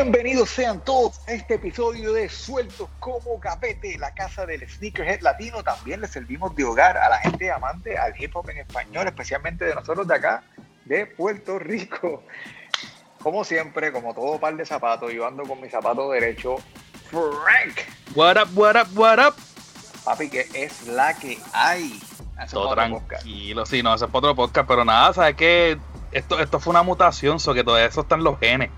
Bienvenidos sean todos a este episodio de Sueltos como Capete, la casa del sneakerhead latino. También le servimos de hogar a la gente amante al hip hop en español, especialmente de nosotros de acá, de Puerto Rico. Como siempre, como todo par de zapatos, yo ando con mi zapato derecho, Frank. What up, what up, what up? Papi, que es la que hay. Todo tranquilo, sí, no, ese es otro podcast, pero nada, sabes que esto, esto fue una mutación, so que todo eso está en los genes.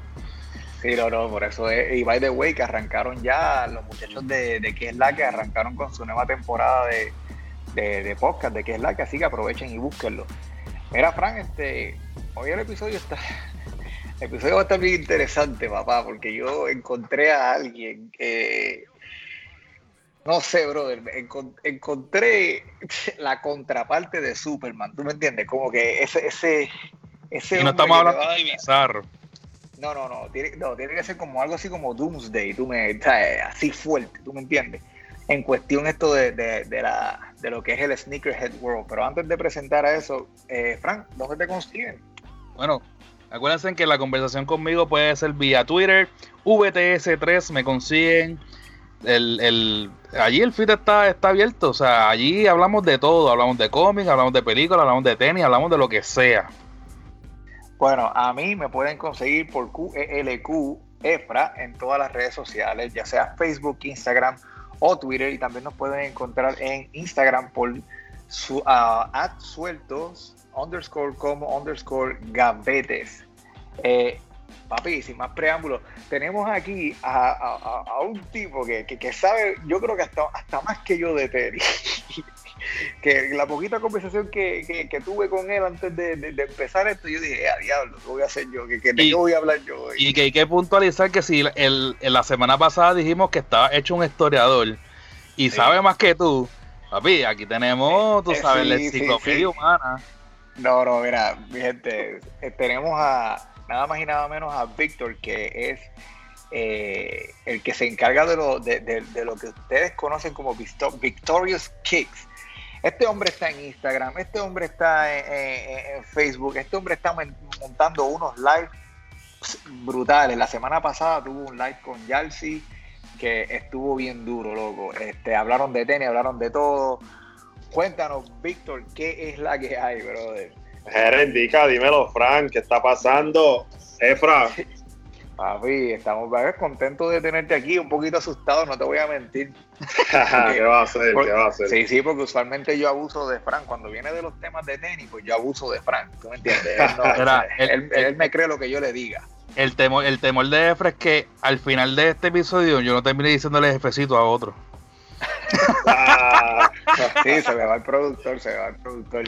Sí, no, no, por eso es. Y by the way, que arrancaron ya los muchachos de, de Que es la que arrancaron con su nueva temporada de, de, podcast de Que es la que, así que aprovechen y búsquenlo. Mira, Frank, este, hoy el episodio está. El episodio va a estar bien interesante, papá, porque yo encontré a alguien que. No sé, brother, encontré la contraparte de Superman, ¿tú me entiendes? Como que ese, ese, ese y no estamos hablando de bizarro. No, no, no tiene, no, tiene que ser como algo así como Doomsday, tú me, así fuerte, tú me entiendes. En cuestión esto de, de, la, de lo que es el Sneakerhead World. Pero antes de presentar a eso, eh, Frank, ¿dónde te consiguen? Bueno, acuérdense que la conversación conmigo puede ser vía Twitter, VTS3, me consiguen. El, el, allí el feed está, está abierto, o sea, allí hablamos de todo, hablamos de cómics, hablamos de películas, hablamos de tenis, hablamos de lo que sea. Bueno, a mí me pueden conseguir por QELQ EFRA en todas las redes sociales, ya sea Facebook, Instagram o Twitter. Y también nos pueden encontrar en Instagram por su uh, sueltos underscore como underscore gavetes. Eh, papi, sin más preámbulos, tenemos aquí a, un tipo que, que, sabe, yo creo que hasta, hasta más que yo de Terry. que la poquita conversación que, tuve con él antes de, empezar esto, yo dije, a diablo, ¿qué voy a hacer yo? ¿Qué, qué voy a hablar yo? Y que hay que puntualizar que si el, la semana pasada dijimos que estaba hecho un historiador y sabe más que tú, papi, aquí tenemos, tú eh, sabes, la enciclopedia humana. No, no, mira, mi gente, eh, tenemos a nada más y nada menos a Víctor, que es eh, el que se encarga de lo, de, de, lo que ustedes conocen como Victorious Kicks. Este hombre está en Instagram, este hombre está en, Facebook, este hombre está montando unos lives brutales. La semana pasada tuvo un live con Yalsi que estuvo bien duro, loco. Este, hablaron de tenis, hablaron de todo. Cuéntanos, Víctor, ¿qué es la que hay, brother? indica, dímelo, Frank, ¿qué está pasando? Frank. Papi, estamos contentos de tenerte aquí, un poquito asustados, no te voy a mentir. ¿Qué va a hacer? ¿Qué va a hacer? Sí, sí, porque usualmente yo abuso de Frank. Cuando viene de los temas de tenis, pues yo abuso de Frank. ¿Tú me entiendes? Él, me cree lo que yo le diga. El temor, el temor de Efra es que al final de este episodio yo no termine diciéndole jefecito a otro. Ah. sí, se me va el productor, se me va el productor.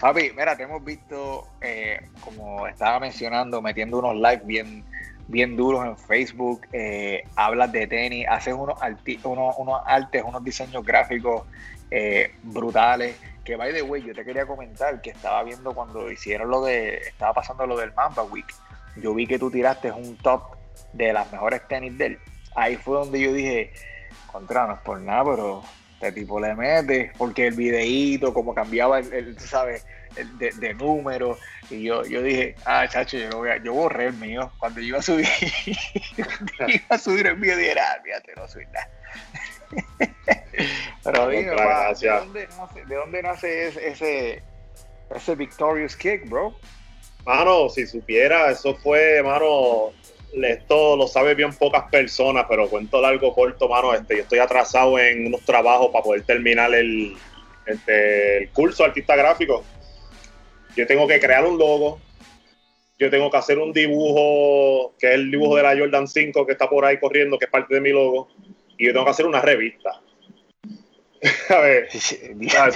Papi, mira, te hemos visto, eh, como estaba mencionando, metiendo unos likes bien bien duros en Facebook, eh, hablas de tenis, haces unos, unos, unos artes, unos diseños gráficos eh, brutales. Que by the way, yo te quería comentar que estaba viendo cuando hicieron lo de, estaba pasando lo del Mamba Week. Yo vi que tú tiraste un top de las mejores tenis de él. Ahí fue donde yo dije, contra, no es por nada, pero este tipo le mete, porque el videíto, como cambiaba el, el sabes, de, de números. Y yo, yo dije, ah, chacho, yo, voy a, yo borré el mío. Cuando yo iba a subir, iba a subir el mío, dije, ah, fíjate, no soy nada. Pero dime, ¿de, dónde nace, ¿de dónde nace ese, ese, Victorious Kick, bro? Mano, si supiera, eso fue, mano, esto lo sabe bien pocas personas, pero cuento largo, corto, mano, este, yo estoy atrasado en unos trabajos para poder terminar el, este, el curso artista gráfico yo tengo que crear un logo, yo tengo que hacer un dibujo, que es el dibujo de la Jordan 5 que está por ahí corriendo, que es parte de mi logo, y yo tengo que hacer una revista. a ver,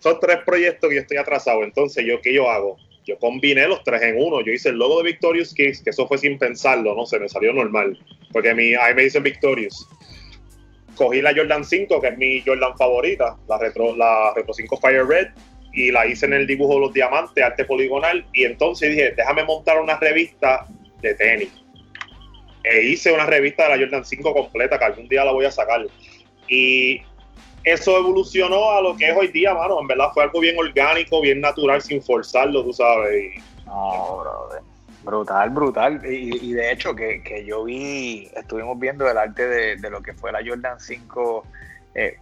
son, tres proyectos que yo estoy atrasado. Entonces, ¿yo qué yo hago? Yo combiné los tres en uno. Yo hice el logo de Victorious Kicks, que eso fue sin pensarlo, no sé, me salió normal. Porque a mí, ahí me dicen Victorious. Cogí la Jordan 5, que es mi Jordan favorita, la Retro, la Retro 5 Fire Red, y la hice en el dibujo de los diamantes, arte poligonal, y entonces dije, déjame montar una revista de tenis. E hice una revista de la Jordan 5 completa, que algún día la voy a sacar. Y eso evolucionó a lo que es hoy día, mano. En verdad fue algo bien orgánico, bien natural, sin forzarlo, tú sabes. no, brother. Brutal, brutal. Y, de hecho, que, yo vi, estuvimos viendo el arte de, lo que fue la Jordan 5. Eh,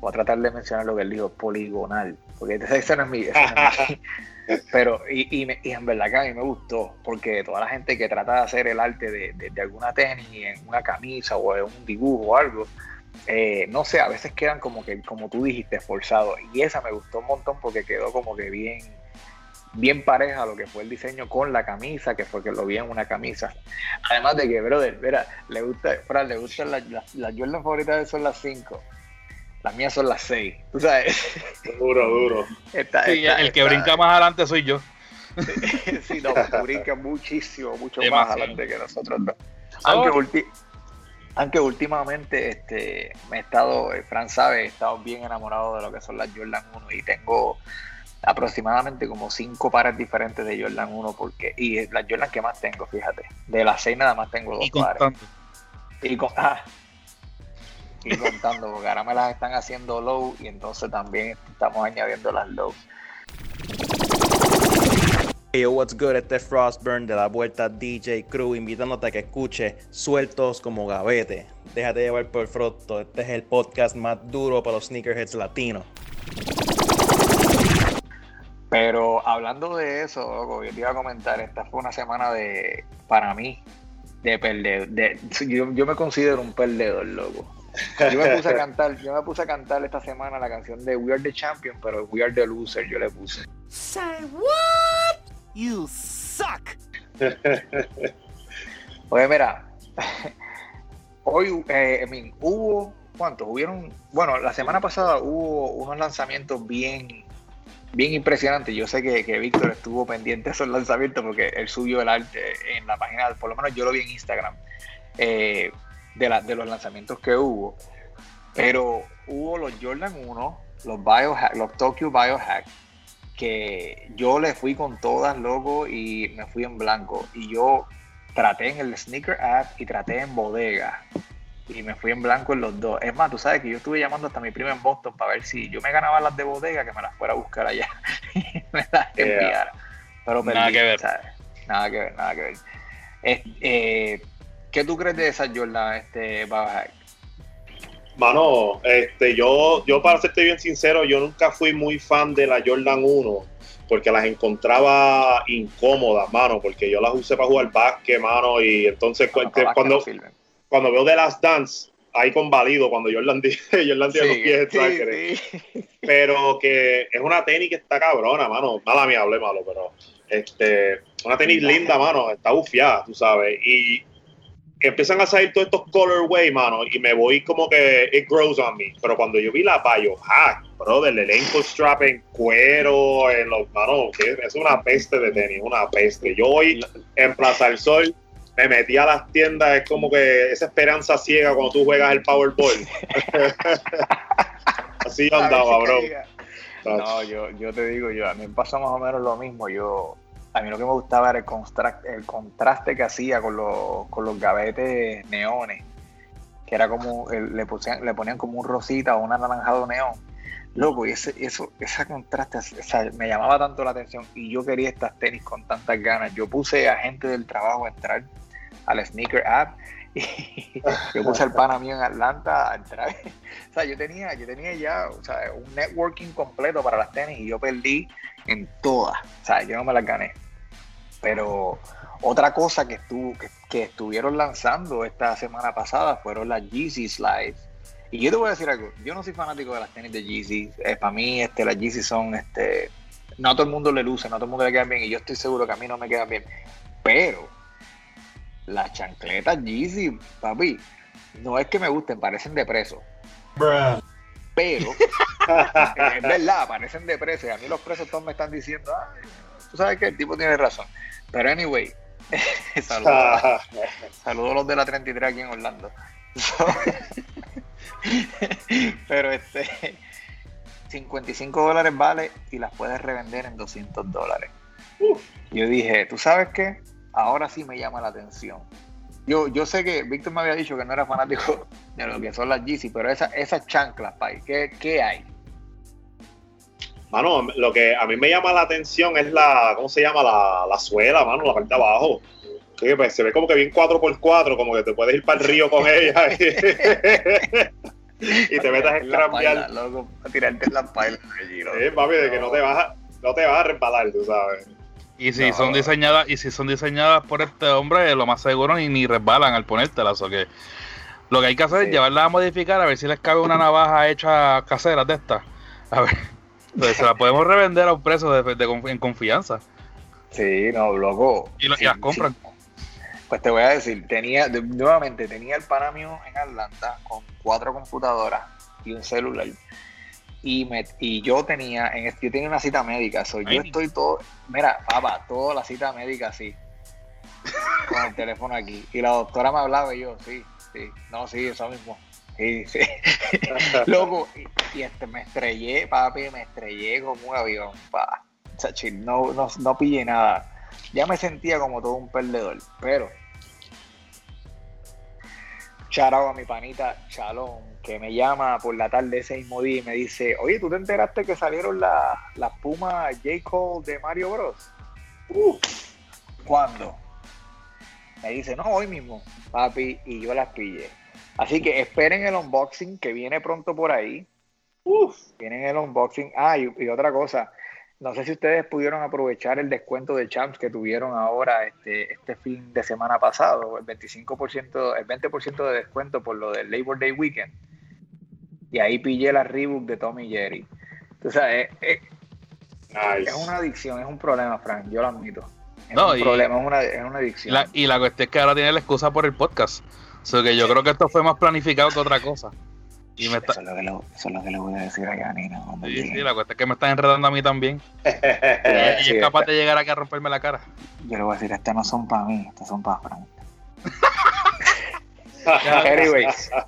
voy a tratar de mencionar lo que él dijo, poligonal. Porque ese no es mi. pero, y, en verdad que a mí me gustó, porque toda la gente que trata de hacer el arte de, alguna tenis en una camisa o en un dibujo o algo, eh, no sé, a veces quedan como que, como tú dijiste, esforzados. Y esa me gustó un montón porque quedó como que bien bien pareja lo que fue el diseño con la camisa, que fue que lo vi en una camisa. Además de que, brother, mira, le gusta, le gustan las la, Jordan favoritas de son las 5. Las mías son las 6. Tú sabes. Duro, duro. el que brinca más adelante soy yo. sí, no, brinca muchísimo, mucho más adelante que nosotros Aunque, aunque últimamente este, me he estado, eh, Fran sabe, he estado bien enamorado de lo que son las Jordan 1 y tengo aproximadamente como cinco pares diferentes de Jordan 1 porque y las Jordan que más tengo, fíjate. De las seis nada más tengo dos pares. Y, con, ah, y contando, porque ahora me las están haciendo low y entonces también estamos añadiendo las low. Hey, what's good? Este es Frostburn de la vuelta DJ Crew, invitándote a que escuche Sueltos como Gavete. Déjate llevar por Frosto. Este es el podcast más duro para los sneakerheads latinos. Pero hablando de eso, loco, yo te iba a comentar, esta fue una semana de, para mí, de perder. De, yo, me considero un perdedor, loco. Yo me puse a cantar, yo me puse a cantar esta semana la canción de We Are the Champion, pero We Are the Loser yo le puse. Say what? You suck. Oye, mira, hoy, eh, I hubo, ¿cuántos? Hubieron, bueno, la semana pasada hubo unos lanzamientos bien bien impresionante. Yo sé que, que Víctor estuvo pendiente de esos lanzamientos porque él subió el arte en la página, por lo menos yo lo vi en Instagram, eh, de, de los lanzamientos que hubo. Pero hubo los Jordan 1, los, Biohack, los Tokyo Biohack, que yo le fui con todas, loco, y me fui en blanco. Y yo traté en el Sneaker App y traté en bodega y me fui en blanco en los dos. Es más, tú sabes que yo estuve llamando hasta mi prima en Boston para ver si yo me ganaba las de bodega, que me las fuera a buscar allá y me las enviara. Pero nada que ver. Nada que ver, nada que ver. Eh, ¿Qué tú crees de esa Jordan, este, Mano, este, yo, yo para serte bien sincero, yo nunca fui muy fan de la Jordan 1 porque las encontraba incómodas, mano, porque yo las usé para jugar básquet, mano, y entonces cuando, cuando veo The Last Dance, ahí convalido cuando Jordan, Jordan tiene los pies Pero que es una tenis que está cabrona, mano. Mala mía, hablé malo, pero este, una tenis linda, mano. Está bufiada, tú sabes. Y empiezan a salir todos estos colorway, mano, y me voy como que it grows on me. Pero cuando yo vi la Biohack, bro, del elenco strap en cuero, en los, mano, es una peste de tenis, una peste. Yo voy en Plaza del Sol me metí a las tiendas, es como que esa esperanza ciega cuando tú juegas el Powerball. Así andaba, bro. No, yo, yo te digo, yo a mí me pasa más o menos lo mismo. Yo, a mí lo que me gustaba era el, el contraste que hacía con los, con los gavetes neones, que era como, le, pusían, le ponían como un rosita o un anaranjado neón. Loco, y ese, eso, esa contraste me llamaba tanto la atención y yo quería estas tenis con tantas ganas. Yo puse a gente del trabajo a entrar al sneaker app y yo puse el pana mío en Atlanta a entrar. O sea, yo tenía, yo tenía ya o sea, un networking completo para las tenis y yo perdí en todas. O sea, yo no me las gané. Pero otra cosa que, estuvo, que, estuvieron lanzando esta semana pasada fueron las Yeezy Slides. Y yo te voy a decir algo, yo no soy fanático de las tenis de Yeezy. Eh, para mí este, las Yeezy son, este, no a todo el mundo le luce, no a todo el mundo le quedan bien y yo estoy seguro que a mí no me quedan bien. Pero las chancletas Yeezy, papi, no es que me gusten, parecen de preso. Pero, es verdad, parecen de preso. Y a mí los presos todos me están diciendo, tú sabes que el tipo tiene razón. Pero anyway, saludos, saludos a los de la 33 aquí en Orlando. pero este, 55 dólares vale y las puedes revender en 200 dólares. Yo dije, ¿tú sabes qué? ahora sí me llama la atención. Yo, yo sé que Víctor me había dicho que no era fanático de lo que son las Yeezy, pero esas esas chanclas, ¿qué, ¿qué hay? Mano, lo que a mí me llama la atención es la, ¿cómo se llama? La, la suela, mano, la parte de abajo. Que pues, se ve como que bien 4x4, como que te puedes ir para el río con ella. y te metas a escrambear. loco, a tirarte en la paila. Sí, papi, de que no te vas a, no te vas a resbalar, tú sabes. Y si No. son diseñadas, y si son diseñadas por este hombre, lo más seguro ni, ni resbalan al ponértelas. O que lo que hay que hacer Sí. es llevarlas a modificar a ver si les cabe una navaja hecha casera de estas. A ver. Se la podemos revender a un precio de, de confi- en confianza. Sí, no, loco. Y, lo- y las compran. sí. Pues te voy a decir, tenía, nuevamente, tenía el pana mío en Atlanta con cuatro computadoras y un celular. Y, me, y yo tenía, en, yo tenía una cita médica, so, yo estoy todo, mira, papá, toda la cita médica así, con el teléfono aquí. Y la doctora me hablaba y yo, sí, sí, no, sí, eso mismo. Sí, sí. Loco, y, y este, me estrellé, papi, me estrellé como un avión, pa. Chachi, no, no, no pillé nada. Ya me sentía como todo un perdedor, pero charao a mi panita Chalón, que me llama por la tarde ese mismo día y me dice, oye, ¿tú te enteraste que salieron la- las Pumas J. Cole de Mario Bros? ¿Cuándo? Me dice, no, hoy mismo, papi, y yo las pillé. Así que esperen el unboxing que viene pronto por ahí. Uf, viene el unboxing. Ah, y, y otra cosa, no sé si ustedes pudieron aprovechar el descuento de Champs que tuvieron ahora este, este fin de semana pasado, el 25%, el 20% de descuento por lo del Labor Day Weekend. Y ahí pillé la Reebok de Tommy Jerry. O sea, es, es- Nice. es una adicción, es un problema, Frank, yo lo admito. Es No, un y- problema, es una, es una adicción. La- y la cuestión es que ahora tiene la excusa por el podcast. O sea que yo creo que esto fue más planificado que otra cosa. Y me está, eso, es lo que le, eso es lo que le voy a decir a Yanina sí, sí, la cuestión es que me están enredando a mí también. Y, Sí, es capaz está- de llegar aquí a romperme la cara. Yo le voy a decir, estas no son para mí, estas son para Frank. Anyways.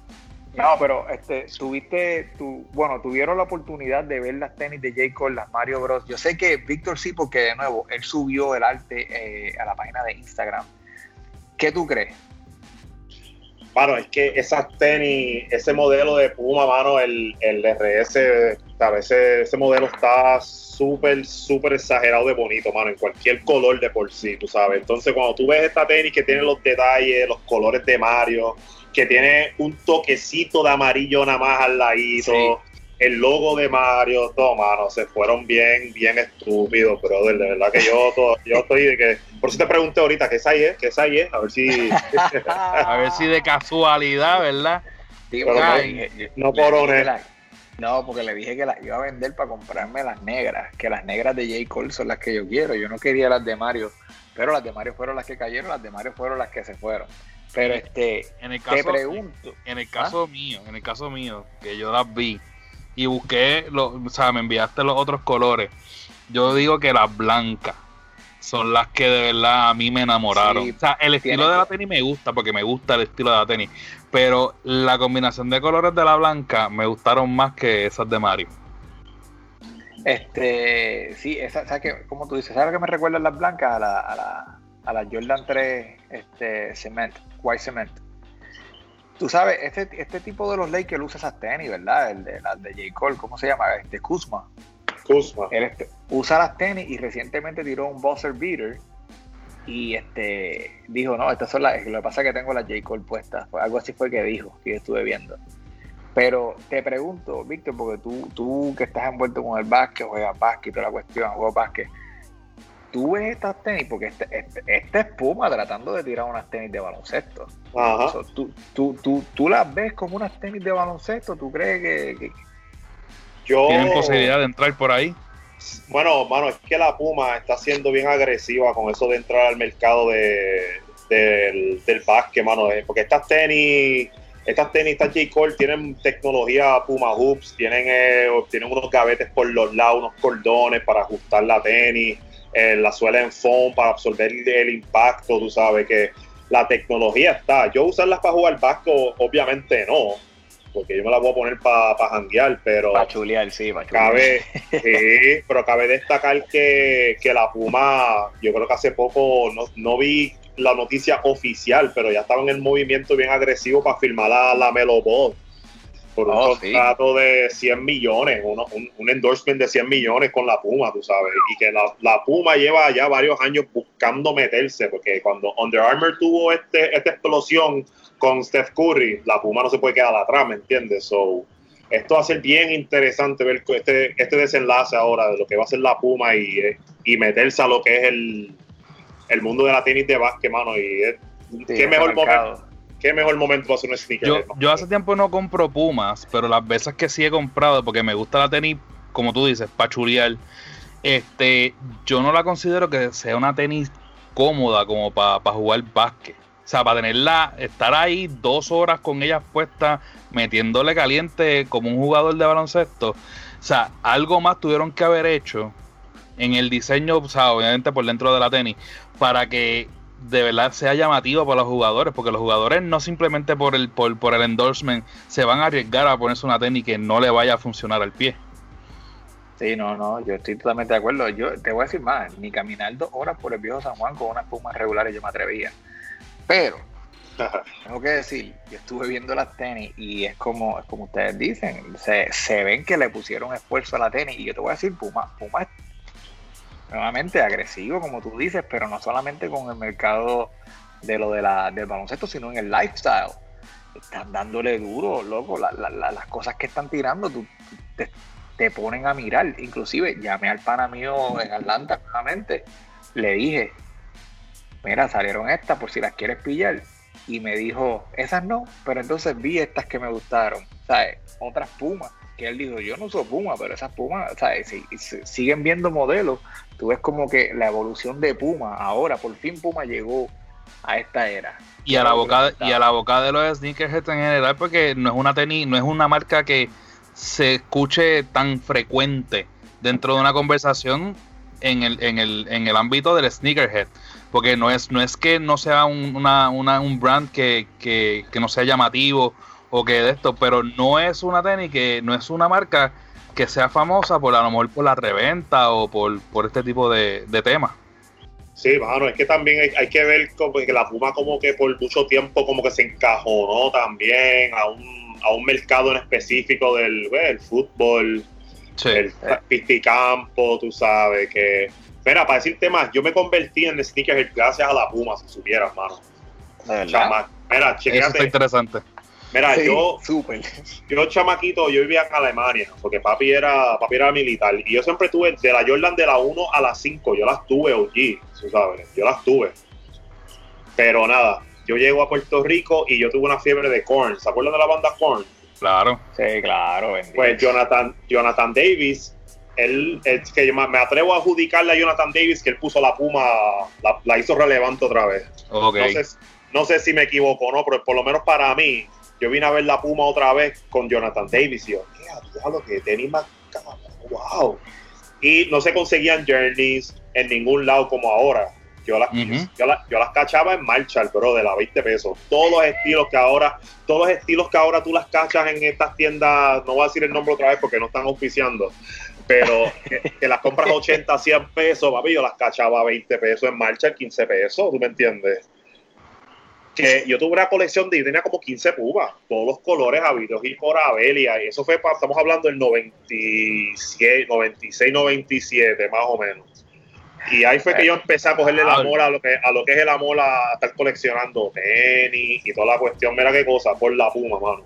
No, pero este, tuviste, tu, bueno, tuvieron la oportunidad de ver las tenis de J. Cole, las Mario Bros. Yo sé que Víctor sí, porque de nuevo, él subió el arte eh, a la página de Instagram. ¿Qué tú crees? Mano, es que esas tenis, ese modelo de Puma, mano, el, el RS. Ese, ese modelo está súper, súper exagerado de bonito, mano, en cualquier color de por sí, tú sabes. Entonces, cuando tú ves esta tenis que tiene los detalles, los colores de Mario, que tiene un toquecito de amarillo nada más al ladito, Sí. El logo de Mario, todo, mano, se fueron bien, bien estúpidos, brother. De verdad que yo, todo- yo estoy de que. Por eso te pregunté ahorita, ¿qué es? ¿Qué es? A ver si. A ver si de casualidad, ¿verdad? Sí, Pero porque no- no la- No, porque le dije que las iba a vender para comprarme las negras, que las negras de J. Cole son las que yo quiero. Yo no quería las de Mario, pero las de Mario fueron las que cayeron, las de Mario fueron las que se fueron. Pero este, En el te pregunto, en el caso mío, en el caso mío, que yo las vi y busqué, lo, o sea, me enviaste los otros colores. Yo digo que las blancas son las que de verdad a mí me enamoraron. Sí, o sea, el estilo de la que- tenis me gusta porque me gusta el estilo de la tenis, pero la combinación de colores de la blanca me gustaron más que esas de Mario. Este, sí, esa, ¿sabes qué? Como tú dices, ¿sabes lo que me recuerdan las blancas? A la, a la, a la Jordan 3 este, Cement, White Cement. Tú sabes, este, este tipo de los Lakers usa esas tenis, ¿verdad? El de las de J. Cole, ¿cómo se llama? Este, Kuzma. Kuzma. Él este, usa las tenis y recientemente tiró un buzzer beater y este dijo, no, estas son las, lo que pasa es que tengo las J. Cole puestas. Algo así fue que dijo, que yo estuve viendo. Pero te pregunto, Víctor, porque tú, tú que estás envuelto con el básquet, juegas básquet, toda la cuestión, juegas básquet, tú ves estas tenis, porque este, este, esta es Puma tratando de tirar unas tenis de baloncesto. Ajá. So, tú, tú, tú, tú las ves como unas tenis de baloncesto, ¿tú crees que, que- Yo. ¿Tienen posibilidad de entrar por ahí? Bueno, mano, es que la Puma está siendo bien agresiva con eso de entrar al mercado de, del, del básquet, mano. eh, Porque estas tenis, estas tenis, estas J. Cole tienen tecnología Puma Hoops, tienen, eh, tienen unos gavetes por los lados, unos cordones para ajustar la tenis, eh, la suela en foam para absorber el, impacto, tú sabes que la tecnología está. Yo usarlas para jugar básquet, obviamente no, porque yo me las voy a poner para pa janguear, pero... para chulear, sí, para chulear. Cabe, sí, pero cabe destacar que, que la Puma, yo creo que hace poco, no, no vi la noticia oficial, pero ya estaba en el movimiento bien agresivo para firmar la, la Melo. Por un Oh, sí. contrato de 100 millones, uno- un, un endorsement de 100 millones con la Puma, tú sabes, y que la, la Puma lleva ya varios años buscando meterse, porque cuando Under Armour tuvo este, esta explosión con Steph Curry, la Puma no se puede quedar atrás, ¿me entiendes? So, esto va a ser bien interesante ver este, este desenlace ahora de lo que va a ser la Puma y, y meterse a lo que es el, el mundo de la tenis de básquet, mano, y es- Sí, qué mejor momento qué mejor momento para hacer un sneaker. Yo, hace tiempo no compro Pumas, pero las veces que sí he comprado, porque me gusta la tenis, como tú dices, pachurear, este, yo no la considero que sea una tenis cómoda como para jugar básquet. O sea, para tenerla, estar ahí dos horas con ellas puestas, metiéndole caliente como un jugador de baloncesto. O sea, algo más tuvieron que haber hecho en el diseño, o sea, obviamente por dentro de la tenis, para que de verdad sea llamativo para los jugadores, porque los jugadores no simplemente por el, por, por el endorsement se van a arriesgar a ponerse una tenis que no le vaya a funcionar al pie. Sí, no, no, yo estoy totalmente de acuerdo. Yo te voy a decir más, ni caminar dos horas por el viejo San Juan con unas pumas regulares yo me atrevía. Pero, tengo que decir, yo estuve viendo las tenis y es como, es como ustedes dicen, se, se ven que le pusieron esfuerzo a la tenis y yo te voy a decir, Puma, Puma es nuevamente agresivo, como tú dices, pero no solamente con el mercado de lo de la, del baloncesto, sino en el lifestyle. Están dándole duro, loco, la- la- la- las cosas que están tirando, tú, te, te ponen a mirar. Inclusive llamé al pana mío en Atlanta nuevamente, le dije, mira, salieron estas por si las quieres pillar. Y me dijo, esas no, pero entonces vi estas que me gustaron, ¿sabes? Otras pumas, que él dijo, yo no uso puma, pero esas pumas, ¿sabes? Si, si- siguen viendo modelos, tú ves como que la evolución de Puma, ahora por fin Puma llegó a esta era. Y a la boca y a la boca de los sneakerheads en general, porque no es una tenis, no es una marca que se escuche tan frecuente dentro de una conversación en el, en el, en el ámbito del sneakerhead. Porque no es, no es que no sea un, una, una- un brand que, que, que no sea llamativo o que de esto, pero no es una tenis que no es una marca que sea famosa por a lo mejor por la reventa o por, por este tipo de, de temas. Sí, mano, es que también hay, hay que ver como que la Puma como que por mucho tiempo como que se encajonó también a un, a un mercado en específico del, pues, el fútbol, Sí. el pisticampo, tú sabes, que... Mira, para decirte más, yo me convertí en sneakerhead gracias a la Puma, si supieras, mano. Mira, Eso está interesante. Mira, Sí, yo, súper. yo chamaquito, yo vivía en Alemania, porque papi era, papi era militar, y yo siempre tuve de la Jordan de la 1 a la 5, yo las tuve OG, tú sabes, yo las tuve. Pero nada, yo llego a Puerto Rico y yo tuve una fiebre de Korn, ¿se acuerdan de la banda Korn? Claro. Sí, claro, bendito. Pues Jonathan, Jonathan Davis, él, es que yo me atrevo a adjudicarle a Jonathan Davis que él puso la Puma, la, la hizo relevante otra vez. Ok. No, sé, no sé si me equivoco o no, pero por lo menos para mí, yo vine a ver la Puma otra vez con Jonathan Davis y yo, "Mira, lo que tenis más wow. Y no se conseguían journeys en ningún lado como ahora. Yo las, yo, las, yo las cachaba en Marshall, bro, de la 20 pesos. Todos los estilos que ahora, todos los estilos que ahora tú las cachas en estas tiendas, no voy a decir el nombre otra vez porque no están auspiciando, pero que, que las compras a 80, 100 pesos, papi, yo las cachaba a 20 pesos en Marshall, 15 pesos, ¿tú me entiendes? Que yo tuve una colección de, yo tenía como 15 pumas, todos los colores habidos y por Abelia, y eso fue, pa- estamos hablando del 97, 96, 97, más o menos. Y ahí fue que yo empecé a cogerle el amor a lo que, a lo que es el amor a estar coleccionando tenis y toda la cuestión, mira qué cosa, por la puma, mano.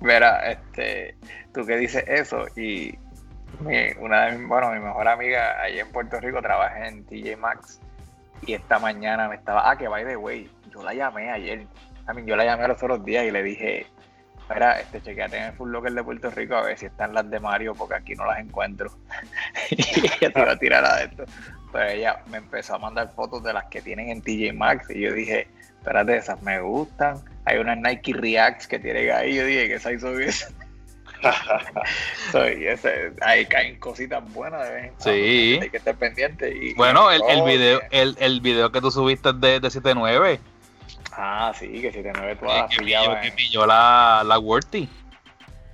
Mira, este, tú que dices eso y mi- una de mis, bueno, mi mejor amiga allá en Puerto Rico trabaja en TJ Maxx y esta mañana me estaba, ah, que by the way, yo la llamé ayer, a mí yo la llamé los otros días y le dije, mira, este, chequeate en el Full Locker de Puerto Rico a ver si están las de Mario porque aquí no las encuentro. y ella te iba a tirar a esto. Pero ella me empezó a mandar fotos de las que tienen en TJ Maxx y yo dije, espérate, esas me gustan. Hay unas Nike Reacts que tienen ahí, yo dije que esa hizo eso. Soy ese, ahí caen cositas buenas de vez en cuando, Sí. Hay que estar pendiente. Y, Bueno, el, el video, el, el video que tú subiste de, de 7-9, Ah, sí, que si te mueves todas las que, pilló, pillaban. que pilló la, la Worthy.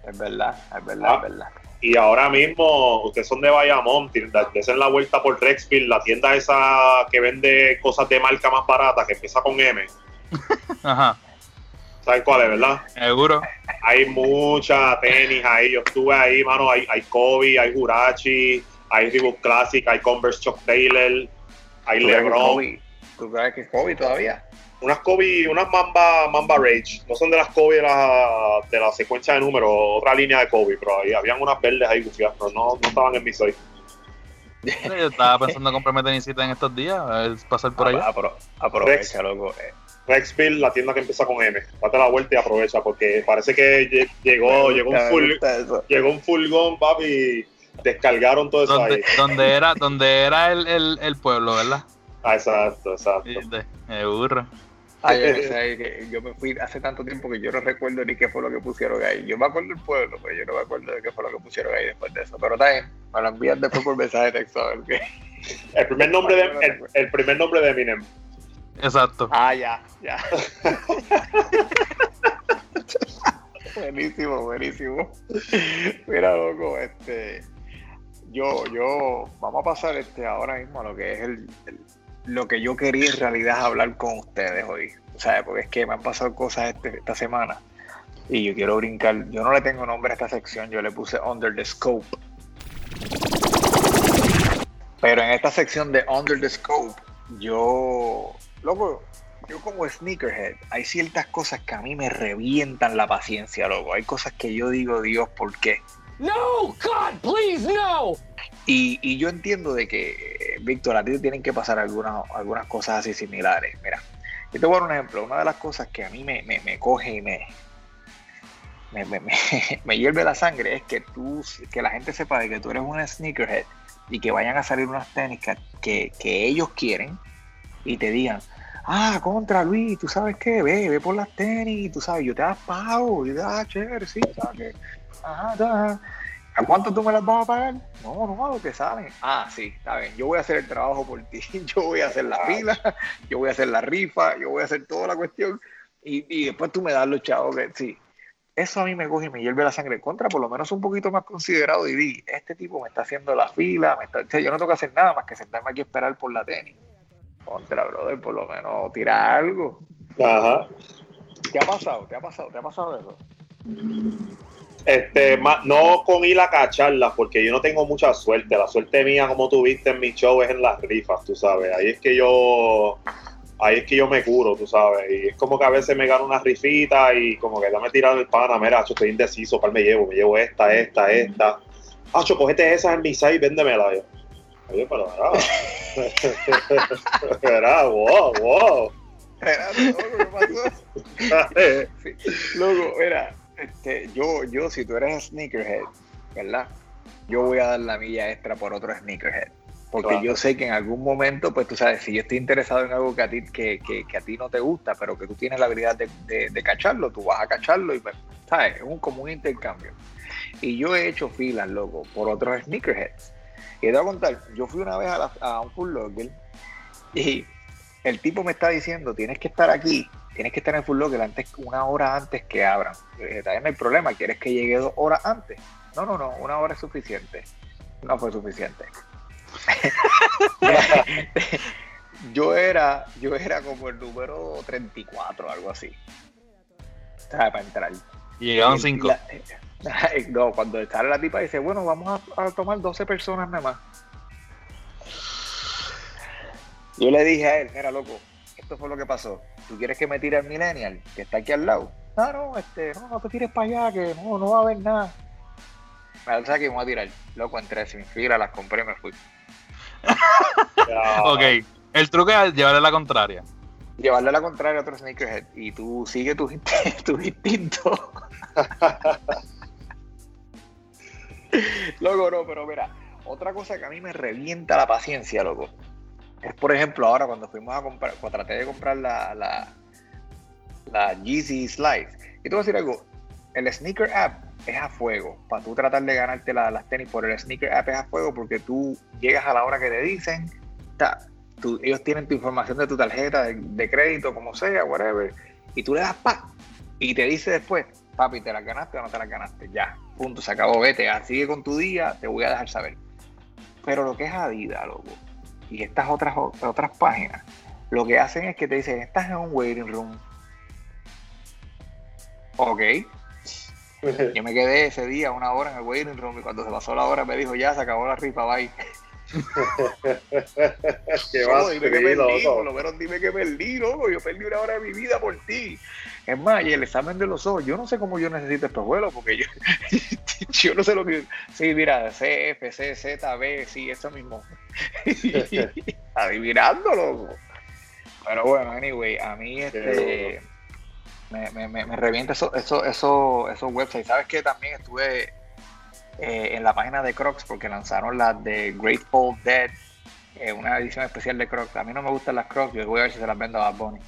Es verdad, es verdad, Ah. es verdad. Y ahora mismo, ustedes son de Bayamón, desen la vuelta por Rexfield, la tienda esa que vende cosas de marca más barata, que empieza con M. Ajá, ¿Saben cuál es, verdad? seguro. hay mucha tenis ahí. Yo estuve ahí, mano. Hay, hay Kobe, hay Hurachi, hay Reebok Classic, hay Converse Chuck Taylor, hay ¿Tú crees que LeBron. Kobe- ¿Tú crees que es Kobe todavía? Unas Kobe, unas Mamba, Mamba Rage. No son de las Kobe de la, de la secuencia de números, otra línea de Kobe, pero ahí habían unas verdes ahí gufiadas, pero no, no estaban en mi soy. Yo estaba pensando en comprarme tenisita en estos días, a ver, pasar por allá. Apro- aprovecha, loco. eh. Rexville, la tienda que empieza con M. Date la vuelta y aprovecha, porque parece que lle- llegó, llegó un llegó un furgón, papi, y descargaron todo eso Donde, ahí. donde era, donde era el, el, el pueblo, ¿verdad? Ah, exacto, exacto. Burro. Ay, yo, que me fui hace tanto tiempo que yo no recuerdo ni qué fue lo que pusieron ahí. Yo me acuerdo del pueblo, pero yo no me acuerdo de qué fue lo que pusieron ahí después de eso. Pero está bien, me lo envían después por mensaje de texto a ver qué. El primer nombre de, el, el primer nombre de Eminem. Exacto. Ah, ya, ya. buenísimo, buenísimo. Mira, loco, este. Yo, yo, vamos a pasar este ahora mismo a lo que es el, el- lo que yo quería en realidad hablar con ustedes hoy. Sea, porque es que me han pasado cosas este- esta semana y yo quiero brincar. Yo no le tengo nombre a esta sección, yo le puse Under the Scope. Pero en esta sección de Under the Scope, yo, loco, yo como sneakerhead, hay ciertas cosas que a mí me revientan la paciencia, loco. Hay cosas que yo digo, Dios, ¿por qué? No, God, please, no. Y, y yo entiendo de que, Víctor, a ti te tienen que pasar algunas, algunas cosas así similares. Mira, yo te voy a dar un ejemplo. Una de las cosas que a mí me, me, me coge y me, me, me, me- hierve la sangre es que tú, que la gente sepa de que tú eres un sneakerhead y que vayan a salir unas tenis que, que, ellos quieren y te digan, ah, contra Luis, tú sabes qué, ve, ve por las tenis, tú sabes, yo te das pago, yo te das chévere, sí, sabes que, ajá, ajá. ¿A cuánto tú me las vas a pagar? No, no, a lo que salen. Ah, sí, está bien. Yo voy a hacer el trabajo por ti. Yo voy a hacer la fila, yo voy a hacer la rifa, yo voy a hacer toda la cuestión. Y, y después tú me das los chavos que sí. Eso a mí me coge y me hierve la sangre contra, por lo menos un poquito más considerado. Y di, este tipo me está haciendo la fila, me está, o sea, yo no tengo que hacer nada más que sentarme aquí a esperar por la tenis. Contra, brother, por lo menos tira algo. Ajá. ¿Te ha pasado? ¿Te ha pasado? ¿Te ha pasado eso? Este, ma- no con ir a cacharlas, porque yo no tengo mucha suerte. La suerte mía, como tú viste en mi show, es en las rifas, tú sabes. Ahí es que yo, ahí es que yo me curo, tú sabes. Y es como que a veces me gano una rifita y como que dame tirar el pana, mira, acho, estoy indeciso, ¿cuál me llevo? Me llevo esta, esta, esta. Acho, cogete esas en mi site y véndemela yo. Oye, pero verá. verá, wow, wow. Espérate, loco, ¿qué pasó? Loco, mira, este, yo, yo, si tú eres sneakerhead, ¿verdad? Yo voy a dar la milla extra por otro sneakerhead. Porque Claro. yo sé que en algún momento, pues tú sabes, si yo estoy interesado en algo que a ti, que, que, que a ti no te gusta, pero que tú tienes la habilidad de, de- de cacharlo, tú vas a cacharlo y, pues, ¿sabes? Es un, como un intercambio. Y yo he hecho filas, loco, por otros sneakerheads. Y te voy a contar, yo fui una vez a, la- a un Full Locker y el tipo me está diciendo, tienes que estar aquí, tienes que estar en el Full Locker antes, una hora antes que abran. "Está bien, no hay problema, ¿quieres que llegue dos horas antes? No, no, no, una hora es suficiente. No fue suficiente. yo era, yo era como el número 34, algo así. O sea, para entrar. Y llegaban cinco. la- no, cuando sale la tipa dice, bueno, vamos a, a tomar 12 personas nada más. Yo le dije a él, mira loco, esto fue lo que pasó. ¿Tú quieres que me tire el millennial que está aquí al lado? No, no, este, no, no te tires para allá, que no, no va a haber nada. Me da que me voy a tirar. Loco, entré sin fila, las compré y me fui. Ok, el truco es llevarle la contraria. Llevarle la contraria a otro sneakerhead y tú sigue tus instintos. loco, no, pero mira, otra cosa que a mí me revienta la paciencia, loco, es por ejemplo ahora cuando fuimos a comprar, cuando traté de comprar la, la, la Yeezy. Y te voy a decir algo, el sneaker app es a fuego. Para tú tratar de ganarte la- las tenis por el sneaker app es a fuego porque tú llegas a la hora que te dicen, ta, tú- ellos tienen tu información de tu tarjeta de, de crédito, como sea, whatever, y tú le das pa y te dice después, papi, ¿te las ganaste o no te las ganaste? Ya, punto, se acabó, vete, sigue con tu día, te voy a dejar saber. Pero lo que es Adidas, loco, y estas otras, otras páginas, lo que hacen es que te dicen, estás en un waiting room. Ok. Yo me quedé ese día una hora en el waiting room y cuando se pasó la hora me dijo, ya se acabó la rifa, bye. ¿Qué vas dime que perdí, por lo menos dime que perdí, loco. Yo perdí una hora de mi vida por ti. Es más, y el examen de los ojos, yo no sé cómo yo necesito estos vuelos, porque yo, yo no sé lo que. Sí, mira, C, F, C, Z, B, sí, eso mismo. Adivinando, loco. Pero bueno, anyway, a mí este. Me, me, me, me revienta eso, eso, eso, esos websites. ¿Sabes que También estuve eh, en la página de Crocs porque lanzaron las de Grateful Dead, eh, una edición especial de Crocs. A mí no me gustan las Crocs, yo voy a ver si se las vendo a Bad Bunny.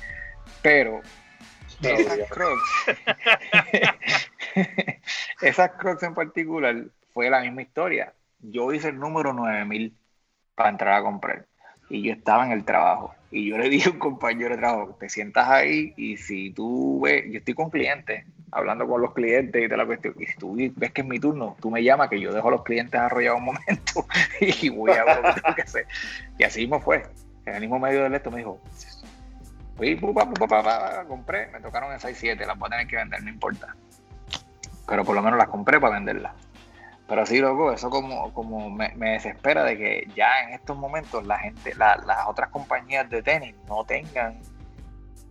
Esas Crocs, esas Crocs en particular, fue la misma historia. Yo hice el número 9000 para entrar a comprar y yo estaba en el trabajo y yo le dije a un compañero de trabajo, te sientas ahí y si tú ves, yo estoy con clientes, hablando con los clientes y de la cuestión, y si tú ves que es mi turno, tú me llamas que yo dejo a los clientes arrollados un momento y voy a ver lo que tengo que hacer. Y así mismo fue. En el mismo medio del esto me dijo, fui, pu, pa, pu, pa, compré, me tocaron en 6-7, las voy a tener que vender, no importa. Pero por lo menos las compré para venderlas. Pero sí, loco, eso como, como me, me desespera de que ya en estos momentos la gente, la- las otras compañías de tenis no tengan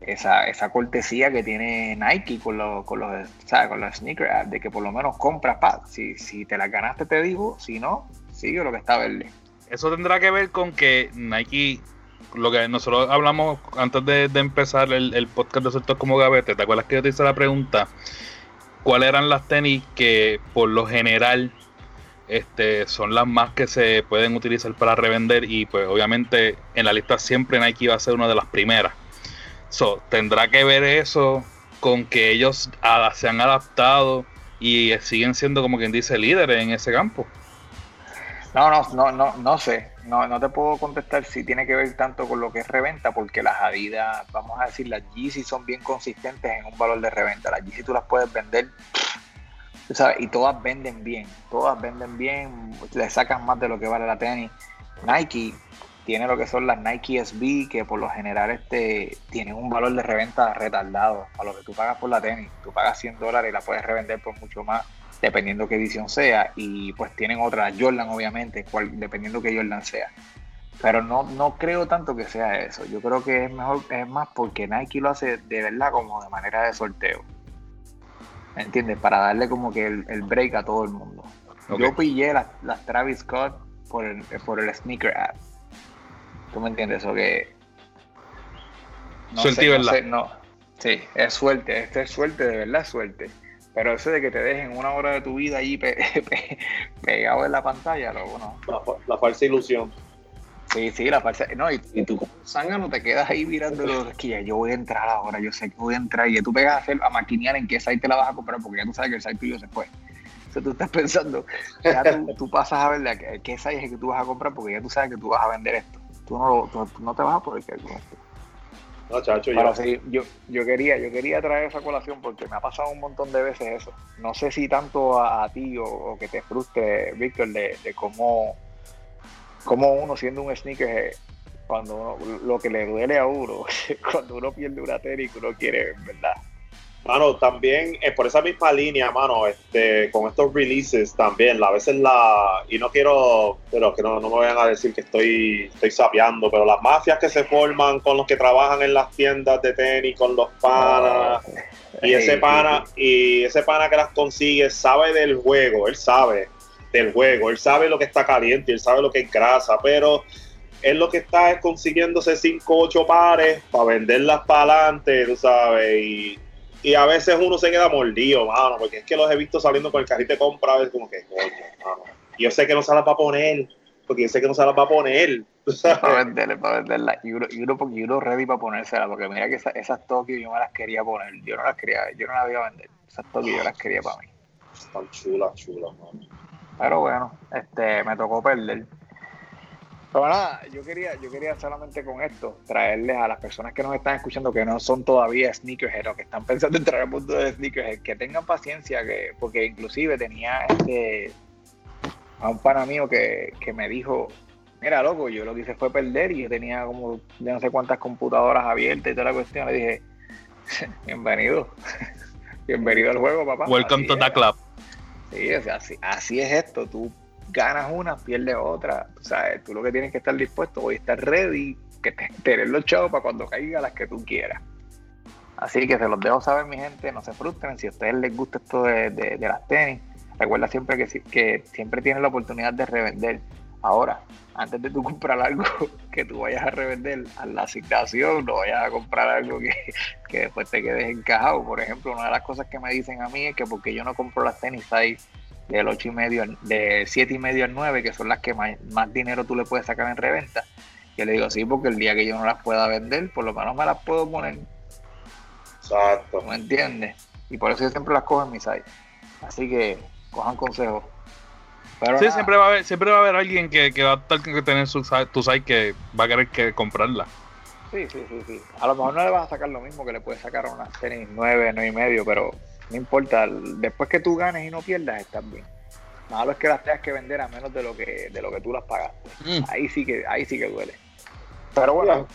esa, esa cortesía que tiene Nike con los, con los, ¿sabes? con los sneaker de que por lo menos compras, pa, si, si te las ganaste te digo, si no, sigue lo que está verde. Eso tendrá que ver con que Nike, lo que nosotros hablamos antes de, empezar el, el podcast de Sueltos como Gavete, ¿te acuerdas que yo te hice la pregunta? ¿Cuáles eran las tenis que por lo general este, son las más que se pueden utilizar para revender? Y pues obviamente en la lista siempre Nike va a ser una de las primeras. So, tendrá que ver eso con que ellos se han adaptado y siguen siendo como quien dice líderes en ese campo. No, no, no, no, no sé. No, no te puedo contestar si tiene que ver tanto con lo que es reventa, porque las Adidas, vamos a decir, las Yeezy son bien consistentes en un valor de reventa. Las Yeezy tú las puedes vender, tú sabes, y todas venden bien. Todas venden bien, le sacas más de lo que vale la tenis. Nike tiene lo que son las Nike SB, que por lo general este, tienen un valor de reventa retardado a lo que tú pagas por la tenis. Tú pagas 100 dólares y la puedes revender por mucho más dependiendo qué edición sea, y pues tienen otra, Jordan obviamente, cual, dependiendo qué Jordan sea. Pero no, no creo tanto que sea eso. Yo creo que es mejor, es más porque Nike lo hace de verdad como de manera de sorteo. ¿Me entiendes? Para darle como que el, el break a todo el mundo. Yo pillé las, Travis Scott por el, por el sneaker app. ¿Tú me entiendes? O que. Suerte y verdad. sé, no. Sí, es suerte. Este es suerte, de verdad es suerte. Pero eso de que te dejen una hora de tu vida pe- pe- pegado en la pantalla, luego no. La, fa- la falsa ilusión. Sí, sí, la falsa. No, y, y tú como zángano te quedas ahí mirando los es que ya yo voy a entrar ahora, yo sé que voy a entrar. Y tú pegas a, hacer, a maquinear en qué site te la vas a comprar, porque ya tú sabes que el site tuyo se fue. Entonces tú estás pensando, ya tú, tú pasas a ver qué, site es el que tú vas a comprar, porque ya tú sabes que tú vas a vender esto. Tú no, tú, tú no te vas a poder quedar con esto. No, yo. Sí, yo, yo quería, yo quería traer esa colación porque me ha pasado un montón de veces eso. No sé si tanto a, ti o, que te frustre, Víctor, de, cómo, cómo uno siendo un sneaker cuando uno- lo que le duele a uno, cuando uno pierde una tenis uno quiere, ¿verdad? Mano, también eh, por esa misma línea, mano, este, con estos releases también, la- a veces la, y no quiero, pero que no, no me vayan a decir que estoy, estoy sapeando, pero las mafias que se forman con los que trabajan en las tiendas de tenis, con los panas, y ese pana, y ese pana que las consigue sabe del juego, él sabe del juego, él sabe lo que está caliente, él sabe lo que es grasa, pero él lo que está es consiguiéndose 5 o 8 pares para venderlas para adelante, tú sabes, y, y a veces uno se queda mordido, mano, porque es que los he visto saliendo con el carrito de compra, a veces como que, coño, mano, y yo sé que no se las va a poner, porque yo sé que no se las va a poner, sabes. Para venderla, para venderla. Y uno, y uno, y uno ready para ponérsela, porque mira que esa- esas Tokio yo me las quería poner. Yo no las quería, yo no las iba a vender. Esas Tokio yo las quería para mí. Están chulas, chulas, mano. Pero bueno, este, me tocó perder. Pero nada, yo quería, yo quería solamente con esto traerles a las personas que nos están escuchando que no son todavía sneakerhead o que están pensando entrar al mundo de sneakerhead, que tengan paciencia, que, porque inclusive tenía este a un pana mío que, que me dijo, mira loco, yo lo que hice fue perder y yo tenía como de no sé cuántas computadoras abiertas y toda la cuestión, le dije, bienvenido. Bienvenido al juego, papá. Welcome Así to the club. Sí, o sea, así, así es esto. Tú ganas una, pierdes otra. O sea, tú lo que tienes que estar dispuesto hoy estar ready, que te, tener los chavos para cuando caiga las que tú quieras. Así que se los dejo saber, mi gente. No se frustren. Si a ustedes les gusta esto de, de- de las tenis, recuerda siempre que, que siempre tienen la oportunidad de revender. Ahora, antes de tú comprar algo que tú vayas a revender, a la asignación, no vayas a comprar algo que, que después te quedes encajado. Por ejemplo, una de las cosas que me dicen a mí es que porque yo no compro las tenis ahí del 8 y medio, al- de 7 y medio al 9, que son las que más, más dinero tú le puedes sacar en reventa. Yo le digo, sí, porque el día que yo no las pueda vender, por lo menos me las puedo poner, Exacto. ¿me entiendes? Y por eso yo siempre las cojo en mi site. Así que cojan consejos. Pero Sí, nada, siempre va a haber, siempre va a haber alguien que, que va a estar que tener su, site- tu site que va a querer que comprarla. Sí, sí, sí, sí. A lo mejor no le vas a sacar lo mismo que le puedes sacar a unas tenis 9, 9 y medio, pero no importa. Después que tú ganes y no pierdas, estás bien. Malo es que las tengas que vender a menos de lo que, de lo que tú las pagaste. Mm. Ahí sí que, ahí sí que duele. Pero bueno,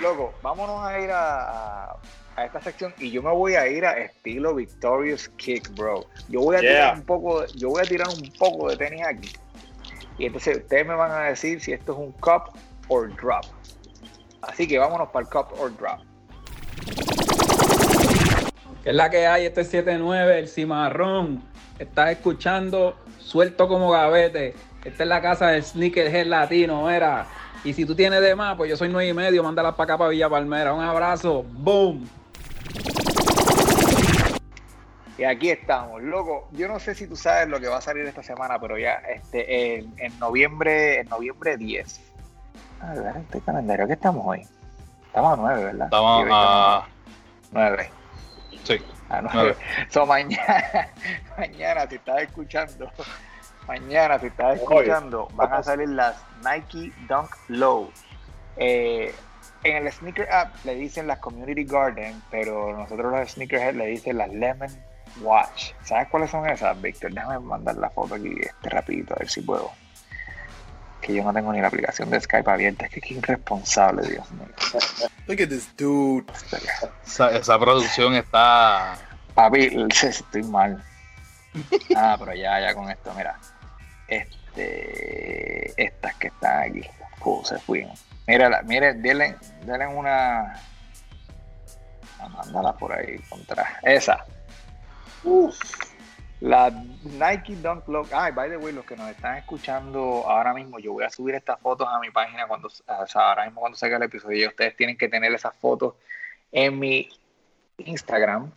loco, vámonos a ir a, a- a esta sección y yo me voy a ir a estilo Victorious Kick, bro. Yo voy a Yeah. tirar un poco, yo voy a tirar un poco de tenis aquí. Y entonces ustedes me van a decir si esto es un cup or drop. Así que vámonos para el cup or drop. Que es la que hay, este es 7-9, el cimarrón. Estás escuchando suelto como gavete. Esta es la casa del Sneakerhead Latino, era. Y si tú tienes de más, pues yo soy 9 y medio, mándala para acá para Villa Palmera. Un abrazo, boom. Y aquí estamos, loco. Yo no sé si tú sabes lo que va a salir esta semana, pero ya este en, en noviembre, en noviembre 10. A ver, este calendario, ¿qué estamos hoy? Estamos a 9, ¿verdad? Estamos a. 9. Sí. A Nueve. 9. So, mañana, mañana, si estás escuchando, mañana, si estás escuchando, van a salir las Nike Dunk Low. Eh, en el Sneaker App le dicen las Community Garden, pero nosotros los Sneakerhead le dicen las Lemon Watch. ¿Sabes cuáles son esas, Víctor? Déjame mandar la foto aquí este rapidito, a ver si puedo. Que yo no tengo ni la aplicación de Skype abierta. Es que qué irresponsable, Dios mío. Look at this dude. Esa, esa producción está. Papi, estoy mal. Ah, pero ya, ya con esto, mira. Este, estas que están aquí, uh, se fueron. Mírala, mire, denle, denle una. Ah, Mándala por ahí contra. Esa. La Nike Dunk Low. Ay, by the way, los que nos están escuchando ahora mismo, yo voy a subir estas fotos a mi página cuando, o sea, ahora mismo cuando salga el episodio. Ustedes tienen que tener esas fotos en mi Instagram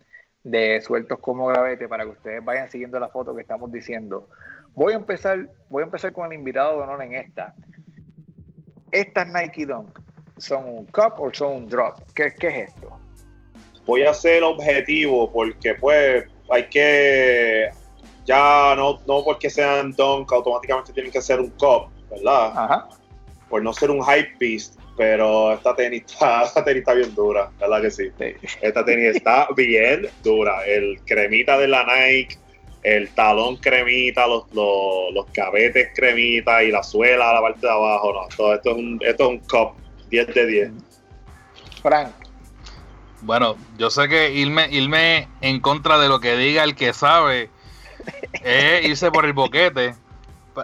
de sueltos como gravete para que ustedes vayan siguiendo la foto que estamos diciendo. Voy a empezar, voy a empezar con el invitado de honor en esta. Estas Nike Dunk son un cup o son un drop. ¿Qué, qué es esto? Voy a ser objetivo porque pues hay que ya no, no porque sean dunk automáticamente tienen que ser un cup, ¿verdad? Ajá. Por no ser un hype beast, pero esta tenis está, esta tenis está bien dura, ¿verdad que sí? Sí. Esta tenis está bien dura. El cremita de la Nike, el talón cremita, los, los, los cabetes cremita y la suela a la parte de abajo. No, todo esto es un, esto es un cup 10 de 10. Frank, Bueno, yo sé que irme, irme en contra de lo que diga el que sabe es irse por el boquete.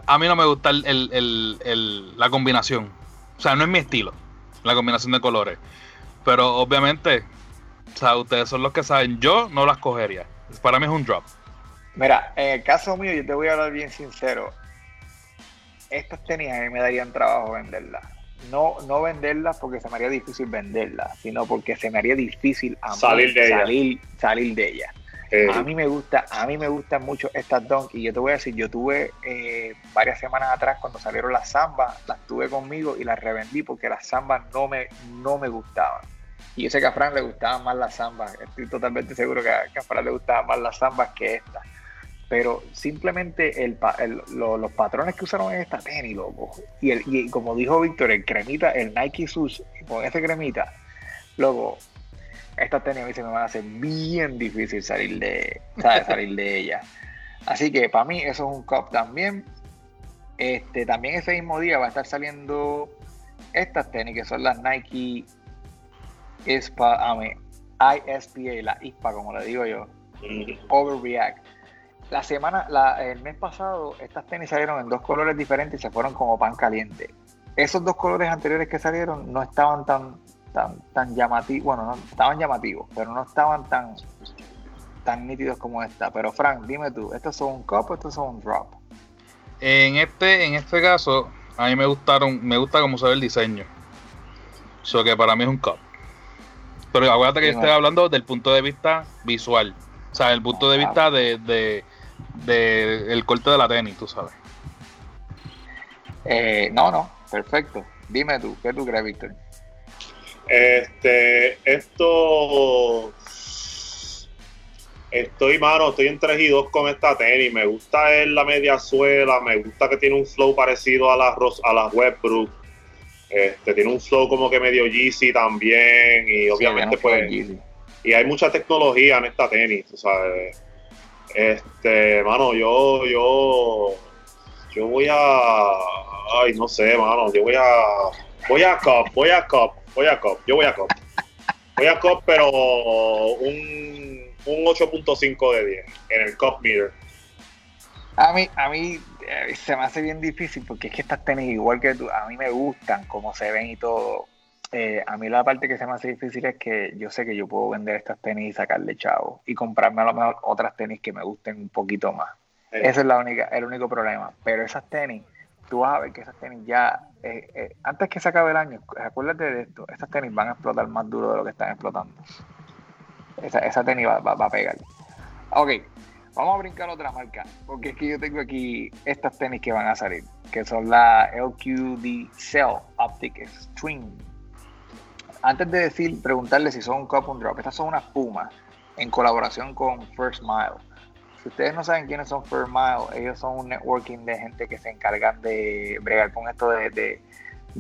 A mí no me gusta el- el- el- la combinación. O sea, no es mi estilo, la combinación de colores. Pero obviamente, o sea, ustedes son los que saben. Yo no las cogería. Para mí es un drop. mira, en el caso mío, yo te voy a hablar bien sincero. Estas tenis a me darían trabajo venderlas. No, no venderlas porque se me haría difícil venderlas, sino porque se me haría difícil a mí Salir de salir, salir de ellas. Eh, A mí me gusta, a mí me gustan mucho estas Dunk y yo te voy a decir, yo tuve eh, varias semanas atrás cuando salieron las zambas, las tuve conmigo y las revendí porque las zambas no me, no me gustaban. Y yo sé que a Fran le gustaban más las zambas, estoy totalmente seguro que a, que a Fran le gustaban más las zambas que estas. Pero simplemente el, pa- el- lo- los patrones que usaron en esta tenis, loco. Y, el, y como dijo Víctor, el cremita, el Nike Sus, con ese cremita, loco, estas tenis a mí se me van a hacer bien difícil salir de, ¿sabes? salir de ellas. Así que para mí eso es un cup también. Este, también ese mismo día va a estar saliendo estas tenis que son las Nike ISPA, ISPA, la ISPA como le digo yo. Overreact. La semana, la- el mes pasado, estas tenis salieron en dos colores diferentes y se fueron como pan caliente. Esos dos colores anteriores que salieron no estaban tan, tan, tan llamativos, bueno, no, estaban llamativos, pero no estaban tan, tan nítidos como esta. Pero Frank, dime tú, ¿estos son un cup o estos son un drop? En este, en este caso, a mí me gustaron, me gusta cómo se ve el diseño. So que para mí es un cup. Pero acuérdate que yo estoy hablando del punto de vista visual. O sea, el punto de vista de, de, de el corte de la tenis, tú sabes. Eh, no, no, perfecto. Dime tú, ¿qué tú crees, Víctor? Este, esto. Estoy, mano, estoy en 3 y 2 con esta tenis. Me gusta es la media suela, me gusta que tiene un flow parecido a las Ros- a las Westbrook. Este, tiene un flow como que medio Yeezy también. Y obviamente, Sí, no pues. Y hay mucha tecnología en esta tenis, tú sabes. Este, mano, yo, yo, yo voy a, ay, no sé, mano, yo voy a, voy a Cup, voy a Cup, voy a Cup, yo voy a Cup. Voy a Cup, pero un, un 8.5 de 10 en el Cup Meter. A mí, a mí eh, se me hace bien difícil porque es que estas tenis, igual que tú, a mí me gustan como se ven y todo. Eh, a mí la parte que se me hace difícil es que yo sé que yo puedo vender estas tenis y sacarle chavo y comprarme a lo mejor otras tenis que me gusten un poquito más. Ese es la única, el único problema. Pero esas tenis, tú vas a ver que esas tenis ya, eh, eh, antes que se acabe el año, acuérdate de esto, estas tenis van a explotar más duro de lo que están explotando. Esa, esa tenis va, va- va a pegar. Ok, vamos a brincar otra marca, porque es que yo tengo aquí estas tenis que van a salir, que son la LQD Cell Optic Extreme. Antes de decir, preguntarle si son un cup un drop, estas son unas pumas en colaboración con First Mile. Si ustedes no saben quiénes son First Mile, ellos son un networking de gente que se encargan de bregar con esto de, de-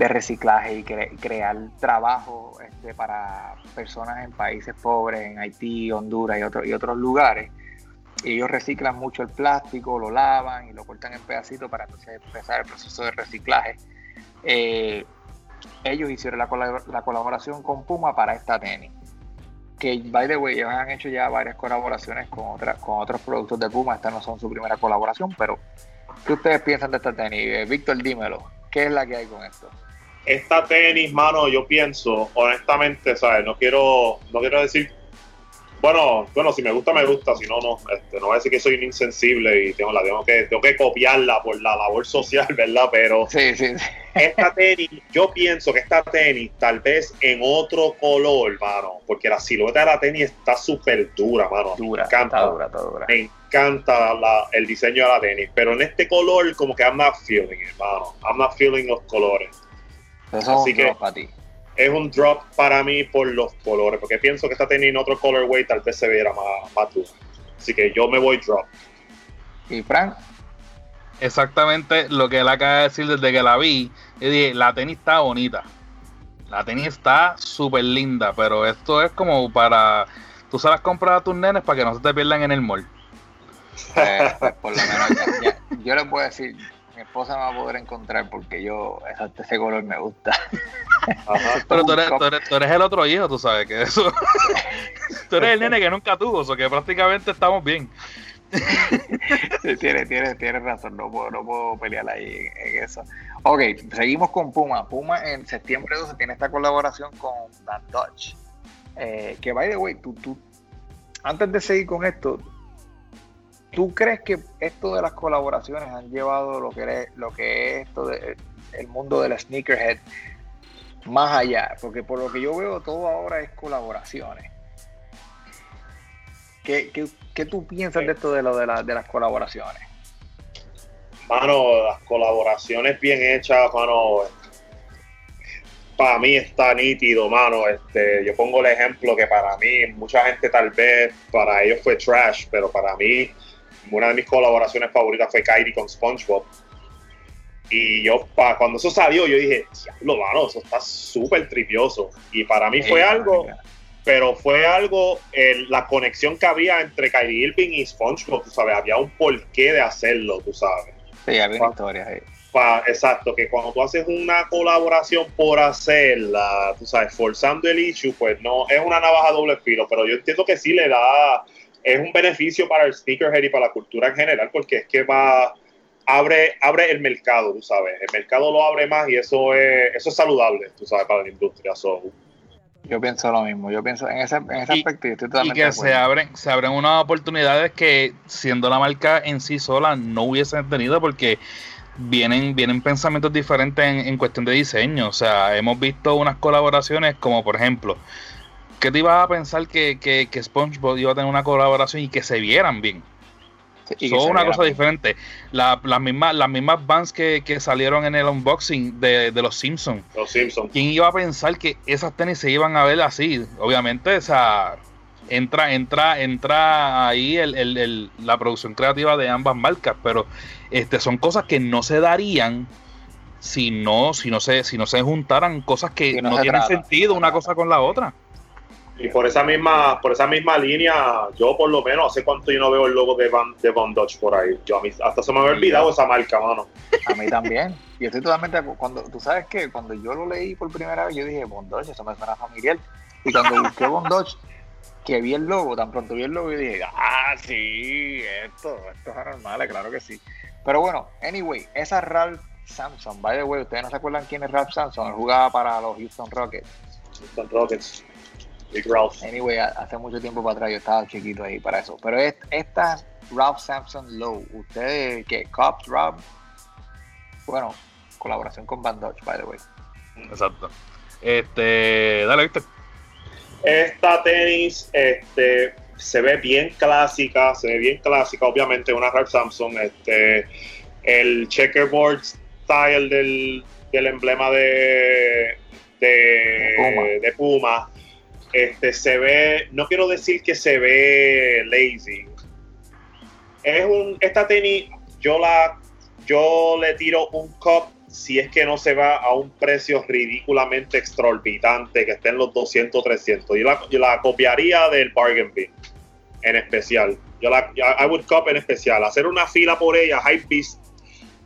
reciclaje y cre- crear trabajo este, para personas en países pobres, en Haití, Honduras y, otros y otros lugares. Ellos reciclan mucho el plástico, lo lavan y lo cortan en pedacitos para entonces empezar el proceso de reciclaje. Eh, ellos hicieron la, la colaboración con Puma para esta tenis que by the way, ellos han hecho ya varias colaboraciones con otras con otros productos de Puma. Esta no son su primera colaboración, pero ¿qué ustedes piensan de esta tenis? Eh, Víctor, dímelo. ¿Qué es la que hay con esto? esta tenis, mano, yo pienso, honestamente, ¿sabes? No quiero, no quiero decir, bueno, bueno, si me gusta, me gusta, si no, no, este, no voy a decir que soy un insensible y tengo, la tengo que, tengo que copiarla por la labor social, ¿verdad? Pero Sí, sí, sí. esta tenis, yo pienso que esta tenis, tal vez en otro color, mano, porque la silueta de la tenis está súper dura, mano. Dura, me encanta. está dura, está dura. Me encanta la- el diseño de la tenis, pero en este color, como que I'm not feeling it, mano. I'm not feeling los colores. Así que- para ti. Es un drop para mí por los colores, porque pienso que esta tenis en otro colorway tal vez se viera más, más dura. Así que yo me voy drop. ¿Y Frank? Exactamente lo que él acaba de decir desde que la vi. Yo dije, la tenis está bonita. La tenis está súper linda, pero esto es como para... Tú se las compras a tus nenes para que no se te pierdan en el mall. Pues, pues, por lo menos ya- ya- yo les puedo decir, mi esposa me va a poder encontrar porque yo, esa- ese color me gusta. Ajá. Pero tú eres, tú eres- tú eres el otro hijo, tú sabes que eso... tú eres el nene que nunca tuvo, o sea que prácticamente estamos bien. Sí, tiene, tiene, tiene razón, no puedo, no puedo pelear ahí en, en eso. Ok, seguimos con Puma. Puma en septiembre 12 tiene esta colaboración con Dan Dutch. Eh, que by the way, tú, tú, antes de seguir con esto, ¿tú crees que esto de las colaboraciones han llevado lo que es, lo que es esto de, el mundo de la sneakerhead más allá? Porque por lo que yo veo todo ahora es colaboraciones. ¿Qué, qué, qué tú piensas de esto de lo de las colaboraciones? Mano, las colaboraciones bien hechas, mano. Para mí está nítido, mano. Este, yo pongo el ejemplo que para mí, mucha gente tal vez, para ellos fue trash, pero para mí, una de mis colaboraciones favoritas fue Kyrie con SpongeBob. Y yo, pa, cuando eso salió, yo dije, diablo, mano, eso está súper tripioso. Y para mí fue Eh, algo, marica. pero fue algo, el- la conexión que había entre Kyrie Irving y SpongeBob, tú sabes, había un porqué de hacerlo, tú sabes. Sí, había una historia ahí. Pa- exacto, que cuando tú haces una colaboración por hacerla, tú sabes, forzando el issue, pues no, es una navaja doble filo, pero yo entiendo que sí le da, es un beneficio para el sneakerhead y para la cultura en general, porque es que va, abre, abre el mercado, tú sabes, el mercado lo abre más y eso es, eso es saludable, tú sabes, para la industria. So, Yo pienso lo mismo, yo pienso en ese, en ese Y- aspecto y estoy totalmente que se abren, se abren unas oportunidades que siendo la marca en sí sola no hubiesen tenido porque vienen, vienen pensamientos diferentes en, en cuestión de diseño. O sea, hemos visto unas colaboraciones como por ejemplo, ¿qué te ibas a pensar que, que, que SpongeBob iba a tener una colaboración y que se vieran bien? Sí, Son una cosa bien. diferente. La- las mismas, las mismas bands que, que salieron en el unboxing de, de los Simpsons. los Simpsons. ¿Quién iba a pensar que esas tenis se iban a ver así? Obviamente, o sea, entra, entra, entra ahí el, el- el- la producción creativa de ambas marcas, pero este son cosas que no se darían si no, si no se, si no se juntaran cosas que no tienen trata. sentido una cosa con la otra. Y por esa misma, por esa misma línea, yo por lo menos hace cuánto yo no veo el logo de Van, de Von Dodge por ahí. Yo a mí hasta se me había olvidado esa marca, mano. A mí también. Yo estoy totalmente cuando Tú sabes que cuando yo lo leí por primera vez, yo dije, Bondoch, eso me suena familiar. Y cuando busqué Bondoch, que vi el logo, tan pronto vi el logo, yo dije, ah, sí, esto, esto es anormal, claro que sí. Pero bueno, anyway, esa Ralph Samson, by the way, ustedes no se acuerdan quién es Ralph Samson, él jugaba para los Houston Rockets. Houston Rockets. Big Ralph. Anyway, ha- hace mucho tiempo para atrás yo estaba chiquito ahí para eso. Pero es- esta Ralph Sampson Low, ustedes, que Cops, Rob, bueno, colaboración con Van Dodge, by the way. Exacto. Este, dale, Víctor. Esta tenis este, se ve bien clásica, se ve bien clásica, obviamente una Ralph Samson, este, el checkerboard style del, del emblema de, de, Puma. de Puma, este, se ve, no quiero decir que se ve lazy, es un, esta tenis yo la, yo le tiro un cup si es que no se va a un precio ridículamente exorbitante, que esté en los 200, 300. Yo la, yo la copiaría del Bargain Bin, en especial. Yo la, I would cop en especial. Hacer una fila por ella, Hype Beast,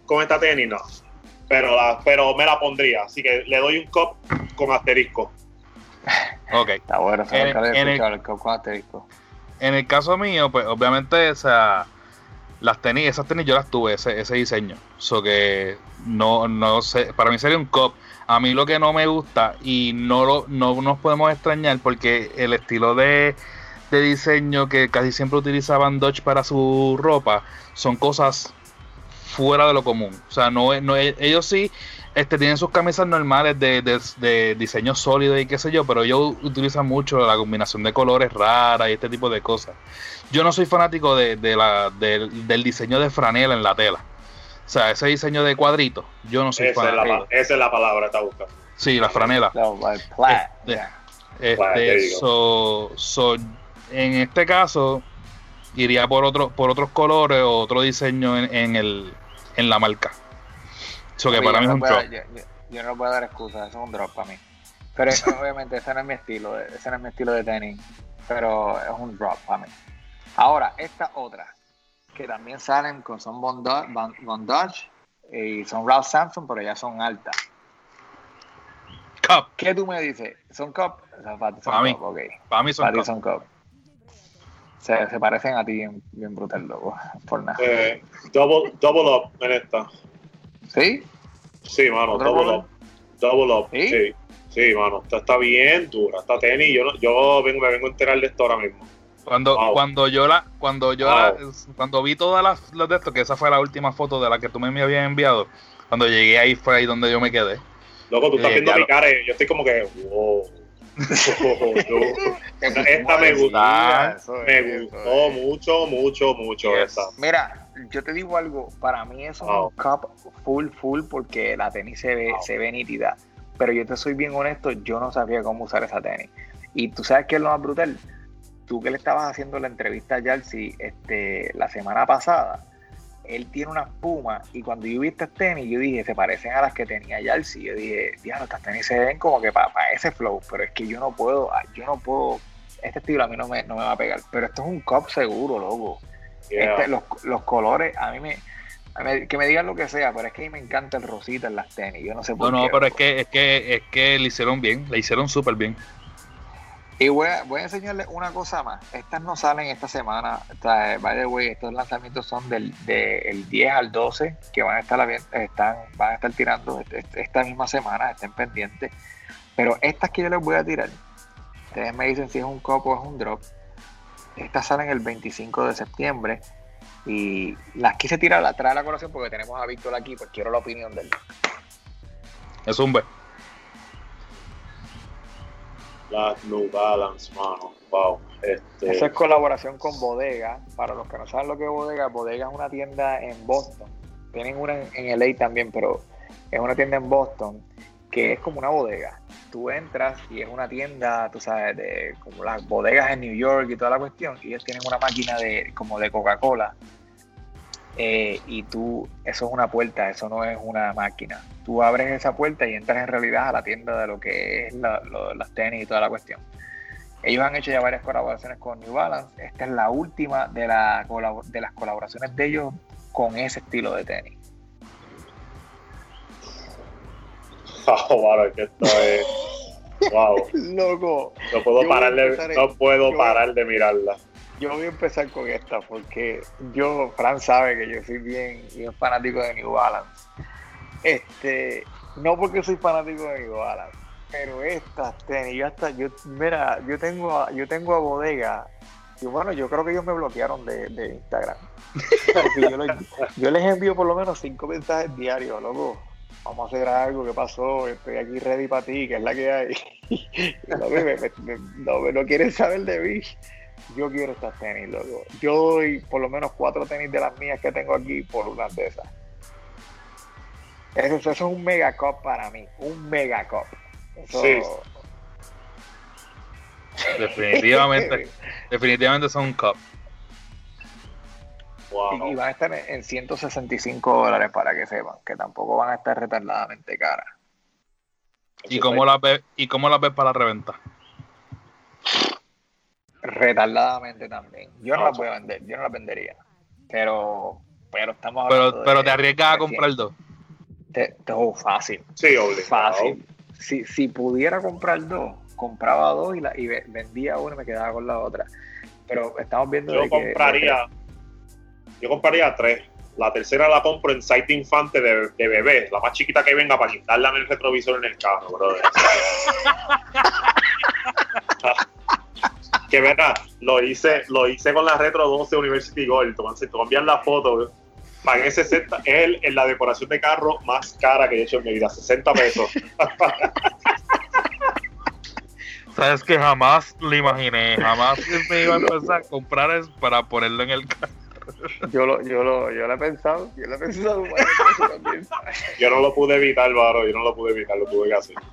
con esta tenis, no. Pero, la, pero me la pondría. Así que le doy un cop con asterisco. Ok. Está bueno, En- el-. En caso mío, pues obviamente, o sea, las tenis, esas tenis yo las tuve, ese, ese diseño. So que no, no sé, para mí sería un cop. A mí lo que no me gusta y no, lo, no nos podemos extrañar porque el estilo de, de diseño que casi siempre utilizaban Dodge para su ropa son cosas fuera de lo común. O sea, no, no ellos sí este, tienen sus camisas normales de, de, de diseño sólido y qué sé yo, pero ellos utilizan mucho la combinación de colores raras y este tipo de cosas. Yo no soy fanático de, de la, del, del diseño de franela en la tela. O sea, ese diseño de cuadritos, yo no soy Esa es, la, fanático. esa es la palabra, está buscando. Sí, la franela. No, Este, Este, so, so, en este caso, iría por otro, por otros colores o otro diseño en, en el, en la marca. So que para mí yo es no un puedo- drop. Yo, yo- yo no puedo dar excusas, eso es un drop para mí. Pero obviamente ese no es mi estilo, ese no es mi estilo de tenis, pero es un drop para mí. Ahora, esta otra, que también salen con son Bondage, y son Ralph Sampson, pero ya son altas. Cup, ¿Qué tú me dices? ¿Son cup? O sea, para ti son mí. cup, ok. para mí son Para ti cup. son cup. Se, se parecen a ti bien, bien brutal, loco, por nada. Eh, double, double up en esta. ¿Sí? Sí, mano, ¿Otro double up. Double up, ¿Sí? sí. Sí, mano, esta está bien dura. Esta tenis, yo, no- yo vengo, me vengo a enterar de esto ahora mismo. Cuando, Wow. cuando yo la, cuando yo Wow. la, cuando vi todas las, las de esto, que esa fue la última foto de la que tú me habías enviado, cuando llegué ahí fue ahí donde yo me quedé. Loco, tú estás Eh, viendo mi cara y yo estoy como que, wow. Esta me eso me gustó mucho, mucho, mucho Yes. esta. Mira, yo te digo algo, para mí eso es un cup full, full, porque la tenis se ve, se ve nítida. Pero yo te soy bien honesto, yo no sabía cómo usar esa tenis. Y tú sabes qué es lo más brutal. Tú que le estabas haciendo la entrevista a Jalsi este, la semana pasada, él tiene unas pumas y cuando yo vi estas tenis, yo dije, se parecen a las que tenía Jalsi. Yo dije, diablo, estas tenis se ven como que para ese flow, pero es que yo no puedo, yo no puedo, este estilo a mí no me, no me va a pegar. Pero esto es un cup seguro, loco. Yeah. Este, los, los colores, a mí me, a mí- Que me digan lo que sea, pero es que a mí me encanta el rosita en las tenis. Yo no sé No, por no, qué. pero es que, es que, es que le hicieron bien, le hicieron súper bien. Y voy a, voy a enseñarles una cosa más. Estas no salen esta semana. O sea, by the way, estos lanzamientos son del, del 10 al 12 que van a estar, están, van a estar tirando esta misma semana. Estén pendientes. Pero estas que yo les voy a tirar, ustedes me dicen si es un copo o es un drop. Estas salen el 25 de septiembre. Y las quise tirar atrás de la colación porque tenemos a Víctor aquí, pues quiero la opinión de él. Es un B. Las New Balance, mano. Wow. Este, Eso es colaboración con Bodega. Para los que no saben lo que es Bodega, Bodega es una tienda en Boston. Tienen una en, en LA también, pero es una tienda en Boston que es como una bodega. Tú entras y es una tienda, tú sabes, de como las bodegas en New York y toda la cuestión. Y ellos tienen una máquina de como de Coca-Cola. Eh, y tú, eso es una puerta, eso no es una máquina. Tú abres esa puerta y entras en realidad a la tienda de lo que es la- lo- las tenis y toda la cuestión. Ellos han hecho ya varias colaboraciones con New Balance. Esta es la última de, la de las colaboraciones de ellos con ese estilo de tenis. wow, es que esto es. Wow. Loco, No puedo parar de, no puedo yo- parar de mirarla. yo voy a empezar con esta porque yo, Fran sabe que yo soy bien, bien fanático de New Balance. Este, no porque soy fanático de New Balance, pero estas tenis, yo hasta, yo, mira, yo tengo a, yo tengo a bodega. Y bueno, yo creo que ellos me bloquearon de, de Instagram. Yo, les- yo les envío por lo menos cinco mensajes diarios, loco. Vamos a hacer algo, ¿qué pasó? Estoy aquí ready para ti, que es la que hay. No, me, me- me- no, quieren saber de mí. Yo quiero estas tenis, loco. Yo doy por lo menos cuatro tenis de las mías que tengo aquí por una de esas. Eso, eso es un mega cup para mí, un mega cup. Eso- Sí. Definitivamente, definitivamente son un cup. Wow. Y, y van a estar en, en 165 dólares para que sepan, que tampoco van a estar retardadamente caras. ¿Y cómo las ves, y cómo las ves para la reventa? Retardadamente también. Yo no No, las voy a vender, yo no las vendería. Pero, pero estamos Pero, hablando pero de- te arriesgas a comprar dos. Te- te- oh, fácil, Sí, obligado. fácil. Si, si pudiera comprar dos, compraba dos y, la, y ve- vendía una y me quedaba con la otra. Pero estamos viendo Yo de que- compraría. Yo compraría tres. La tercera la compro en site infante de, de bebé, la más chiquita que venga para quitarla en el retrovisor en el carro, brother. que verá, lo hice, lo hice con la Retro 12 University Gold. Toman, se toman la foto. Pagué 60, es el- en la decoración de carro más cara que he hecho en mi vida, 60 pesos. Sabes que jamás lo imaginé, jamás me iba a empezar a comprar eso para ponerlo en el carro. Yo lo, yo lo, yo lo he pensado, yo lo he pensado. Yo no lo pude evitar, Varo, yo no lo pude evitar, lo tuve que hacer.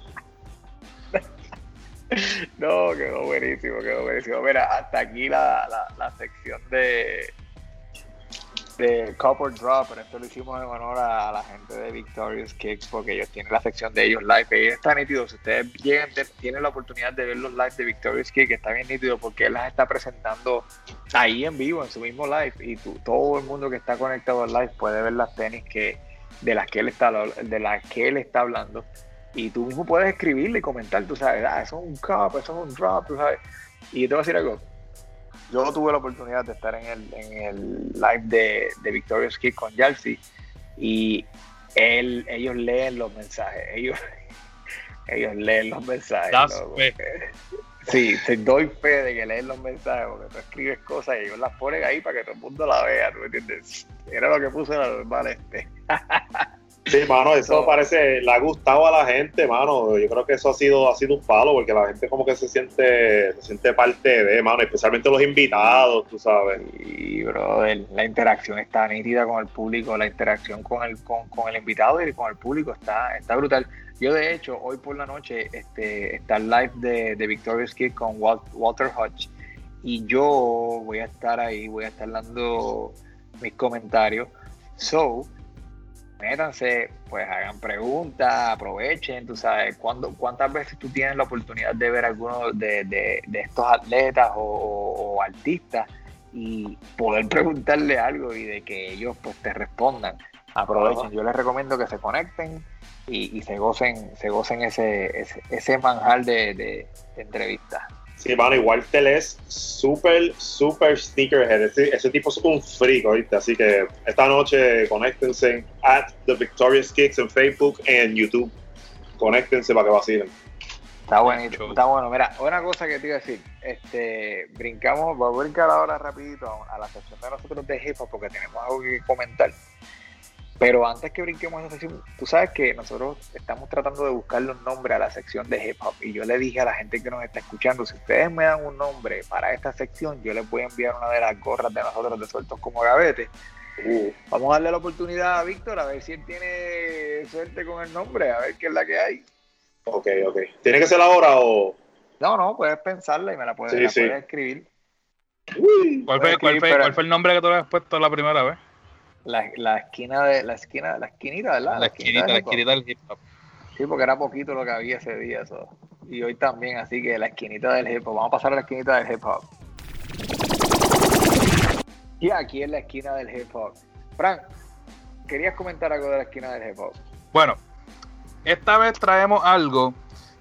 No, quedó buenísimo, quedó buenísimo. Mira, hasta aquí la, la, la sección de de Copper Drop, pero esto lo hicimos en honor a, la gente de Victorious Kicks porque ellos tienen la sección de ellos live y está nítido. Si ustedes llegan, tienen la oportunidad de ver los live de Victorious Kicks, está bien nítido porque él las está presentando ahí en vivo, en su mismo live y tú- todo el mundo que está conectado al live puede ver las tenis que de las que él está de las que él está hablando y tú mismo puedes escribirle y comentar, tú sabes, ah, eso es un cup, eso es un drop, tú sabes. Y yo te voy a decir algo. Yo tuve la oportunidad de estar en el, en el live de, de Victorious Kid con Jalsi y él, ellos leen los mensajes, ellos, ellos leen los mensajes. Sí, te doy fe de que leen los mensajes porque tú escribes cosas y ellos las ponen ahí para que todo el mundo la vea, ¿tú me entiendes? Era lo que puse en el normal este. Sí, mano, eso parece, le ha gustado a la gente, mano. Yo creo que eso ha sido, ha sido un palo, porque la gente como que se siente, se siente parte de, mano, especialmente los invitados, tú sabes. Y, brother, la interacción está nítida con el público, la interacción con el, con, con el invitado y con el público está, está brutal. Yo, de hecho, hoy por la noche este, está el live de, de Victorious Kid con Wal- Walter Hodge y yo voy a estar ahí, voy a estar dando mis comentarios. So, métanse, pues hagan preguntas, aprovechen, tú sabes, ¿cuándo, ¿cuántas veces tú tienes la oportunidad de ver alguno de, de- de estos atletas o, o- o artistas y poder preguntarle algo y de que ellos pues te respondan? Aprovechen, yo les recomiendo que se conecten y, y se gocen, se gocen ese, ese, ese manjar de entrevistas. Sí, mano, igual te es súper, súper sneakerhead. Ese, ese tipo es un freak, ¿oíste? Así que esta noche conéctense at The Victorious Kicks en Facebook y en YouTube. Conéctense para que vacilen. Está bonito, está bueno. Mira, una cosa que te iba a decir, este, brincamos, voy a brincar ahora rapidito a, a la sección de nosotros de hip hop porque tenemos algo que comentar. Pero antes que brinquemos esa sección, tú sabes que nosotros estamos tratando de buscarle un nombre a la sección de hip hop. Y yo le dije a la gente que nos está escuchando, si ustedes me dan un nombre para esta sección, yo les voy a enviar una de las gorras de nosotros de sueltos como gavete. Uh, Vamos a darle la oportunidad a Víctor a ver si él tiene suerte con el nombre, a ver qué es la que hay. ok, ok. ¿Tiene que ser ahora o...? No, no, puedes pensarla y me la puedes, Sí, la sí. puedes escribir. Uy, ¿Cuál fue, cuál, fue, Pero- cuál fue el nombre que tú le has puesto la primera vez? La, la esquina de la esquina, la esquinita, ¿verdad? La esquinita, la hip hop. esquinita del hip hop. Sí, porque era poquito lo que había ese día eso. Y hoy también, así que la esquinita del hip hop. Vamos a pasar a la esquinita del hip hop. Y aquí es la esquina del hip hop. Frank, ¿querías comentar algo de la esquina del hip hop? Bueno, esta vez traemos algo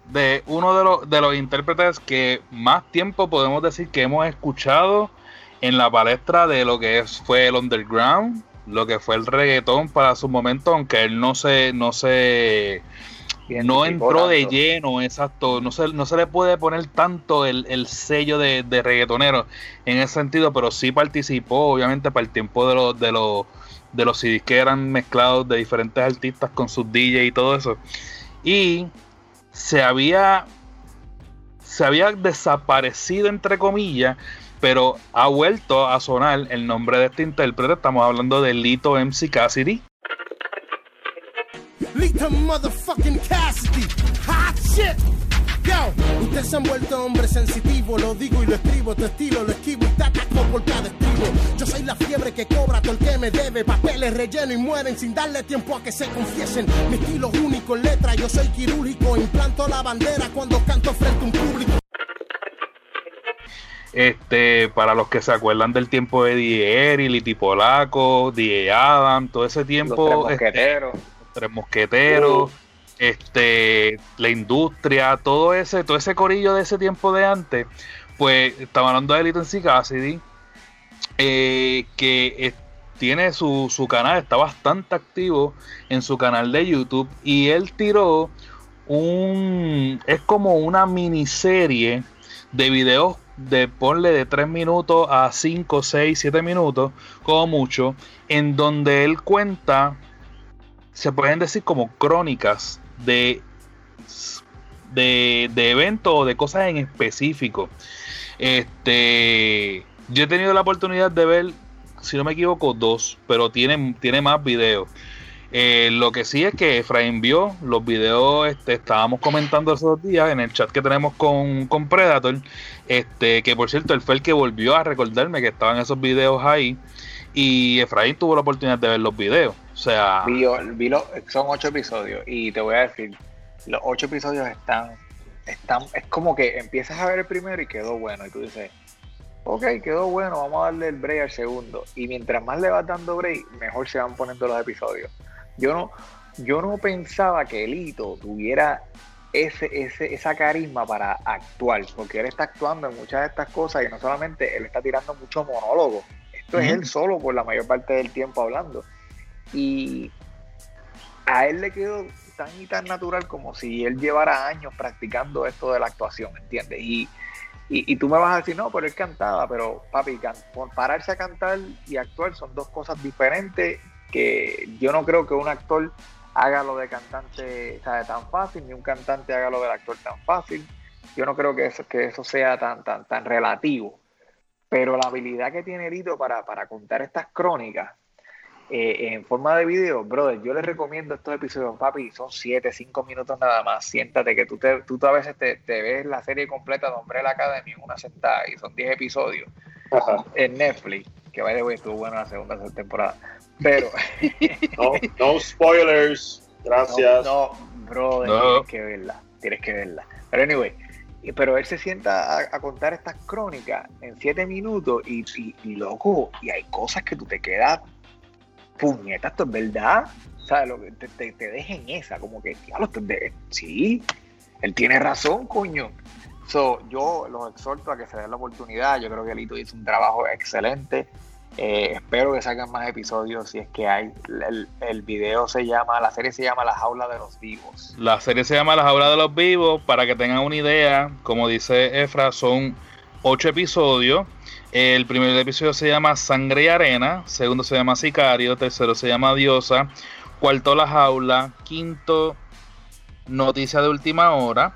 de uno de los, de los intérpretes que más tiempo podemos decir que hemos escuchado en la palestra de lo que es, fue el underground, lo que fue el reggaetón para su momento, aunque él no se, no se, no entró de lleno, exacto, no se, no se le puede poner tanto el, el sello de, de reggaetonero en ese sentido, pero sí participó, obviamente, para el tiempo de los, de los, de los CDs que eran mezclados de diferentes artistas con sus DJ y todo eso. Y se había, se había desaparecido, entre comillas, pero ha vuelto a sonar el nombre de este intérprete. Estamos hablando de Lito MC Cassidy. Lita motherfucking Cassidy. Hot shit. Yo, ustedes se han vuelto hombres sensitivos, lo digo y lo escribo, tu estilo lo esquivo y te ataco por cada estribo. Yo soy la fiebre que cobra todo el que me debe, papeles relleno y mueren sin darle tiempo a que se confiesen. Mi estilo es único en letra, yo soy quirúrgico, implanto la bandera cuando canto frente a un público. Este, para los que se acuerdan del tiempo de DJ Eri, Liti Polaco, DJ Adam, todo ese Los tres tiempo, este, mosqueteros. Tres Mosqueteros, este, la industria, todo ese, todo ese corillo de ese tiempo de antes, pues estaba hablando de MC Cassidy, eh, que tiene su, su canal, está bastante activo en su canal de YouTube y él tiró un, es como una miniserie de videos de ponle de 3 minutos a 5, 6, 7 minutos, como mucho, en donde él cuenta, se pueden decir como crónicas de, de, de eventos o de cosas en específico. Este, yo he tenido la oportunidad de ver, si no me equivoco, dos, pero tiene, tiene más videos. Eh, lo que sí es que Efraín vio los videos, este, estábamos comentando esos días en el chat que tenemos con, con Predator, este, que por cierto, él fue el que volvió a recordarme que estaban esos videos ahí, y Efraín tuvo la oportunidad de ver los videos. O sea, Vi, vi son ocho episodios y te voy a decir, los ocho episodios están, están, es como que empiezas a ver el primero y quedó bueno y tú dices, ok, quedó bueno, vamos a darle el break al segundo. Y mientras más le vas dando break, mejor se van poniendo los episodios. Yo no, yo no pensaba que Elito tuviera ese, ese, esa carisma para actuar, porque él está actuando en muchas de estas cosas y no solamente él está tirando muchos monólogos. Esto es él solo por la mayor parte del tiempo hablando. Y a él le quedó tan y tan natural como si él llevara años practicando esto de la actuación, ¿entiendes? Y, y, y tú me vas a decir, no, pero él cantaba, pero papi, can- pararse a cantar y actuar son dos cosas diferentes que yo no creo que un actor haga lo de cantante ¿sabe? tan fácil, ni un cantante haga lo del actor tan fácil. Yo no creo que eso, que eso sea tan, tan, tan relativo. Pero la habilidad que tiene Lito para, para contar estas crónicas eh, en forma de video, brother, yo les recomiendo estos episodios, papi, son 7, 5 minutos nada más. Siéntate, que tú, te, tú a veces te, ves la serie completa de Umbrella Academy en una sentada y son 10 episodios Ajá. en Netflix, que vaya, güey, estuvo bueno la segunda temporada. Pero, No, no spoilers. Gracias. no, no, brother, No. tienes que verla, tienes que verla. Pero, anyway, pero él se sienta a, a contar estas crónicas en 7 minutos y, y, y, loco, y hay cosas que tú te quedas, puñeta, esto es verdad. O sea, lo que te, te, te deja en esa, como que, de- sí, él tiene razón, coño. Yo los exhorto a que se den la oportunidad. Yo creo que Lito hizo un trabajo excelente. Eh, espero que salgan más episodios si es que hay. El, el, video se llama, la serie se llama La Jaula de los Vivos. La serie se llama La Jaula de los Vivos. Para que tengan una idea, como dice Efra, son ocho episodios. El primer episodio se llama Sangre y Arena. Segundo se llama Sicario. Tercero se llama Diosa. Cuarto La Jaula. Quinto Noticia de Última Hora.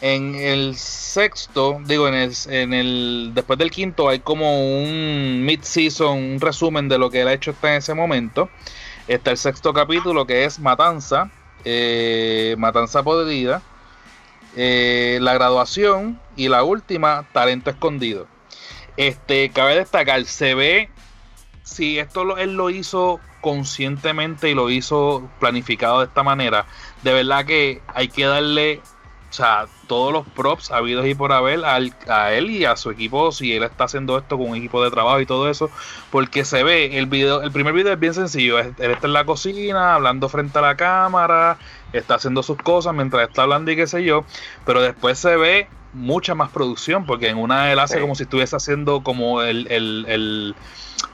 En el sexto, digo, en el, después del quinto hay como un mid-season, un resumen de lo que él ha hecho hasta en ese momento. Está el sexto capítulo que es Matanza, eh, Matanza Podrida, eh, la graduación y la última, Talento Escondido. Este, cabe destacar, se ve si esto él lo hizo conscientemente y lo hizo planificado de esta manera, de verdad que hay que darle sea, todos los props habidos y por haber a él y a su equipo, si él está haciendo esto con un equipo de trabajo y todo eso, porque se ve, el video, el primer video es bien sencillo, él está en la cocina, hablando frente a la cámara, está haciendo sus cosas mientras está hablando y qué sé yo, pero después se ve mucha más producción, porque en una él hace como si estuviese haciendo como el, el,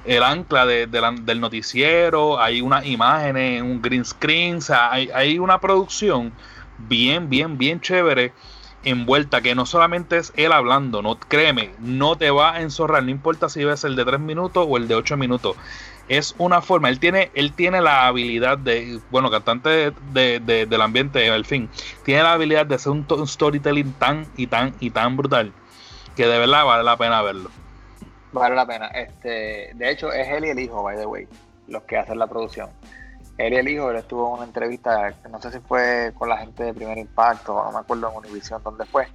el, ancla de, del noticiero, hay unas imágenes, un green screen, o sea, hay, hay una producción bien, bien, bien chévere envuelta, que no solamente es él hablando, no créeme, no te va a enzorrar, no importa si ves el de 3 minutos o el de 8 minutos. Es una forma, él tiene, él tiene la habilidad de, bueno, cantante de, del ambiente, al fin, tiene la habilidad de hacer un, storytelling tan y tan y tan brutal que de verdad vale la pena verlo. Vale la pena. Este, de hecho, es él y el hijo, by the way, los que hacen la producción él y el hijo, él estuvo en una entrevista, no sé si fue con la gente de Primer Impacto, no me acuerdo en Univision dónde fue,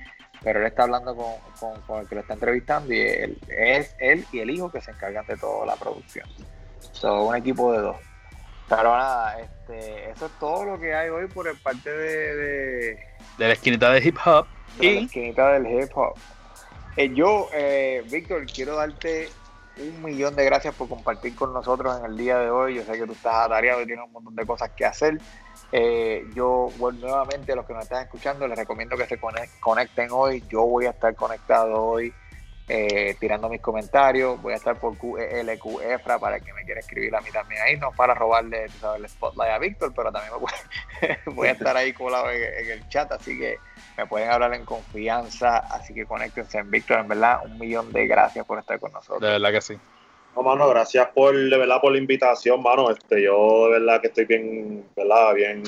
pero él está hablando con, con, el que lo está entrevistando y él, es él y el hijo que se encargan de toda la producción. Son un equipo de dos. Pero nada, este, eso es todo lo que hay hoy por el parte de... De, la esquinita de hip hop. De la esquinita del hip hop. Eh, yo, eh, Víctor, quiero darte un millón de gracias por compartir con nosotros en el día de hoy. Yo sé que tú estás atareado y tienes un montón de cosas que hacer. Eh, yo, bueno, nuevamente, a los que nos están escuchando, les recomiendo que se conecten hoy. Yo voy a estar conectado hoy eh, tirando mis comentarios. Voy a estar por QLQ e para que me quiera escribir a mí también ahí. No para robarle sabes, el spotlight a Víctor, pero también voy, a estar ahí colado en el chat. Así que me pueden hablar en confianza, así que conéctense en Víctor, en verdad, un millón de gracias por estar con nosotros. De verdad que sí. No, mano, gracias por, de verdad, por la invitación, mano. Este, yo de verdad que estoy bien, verdad, bien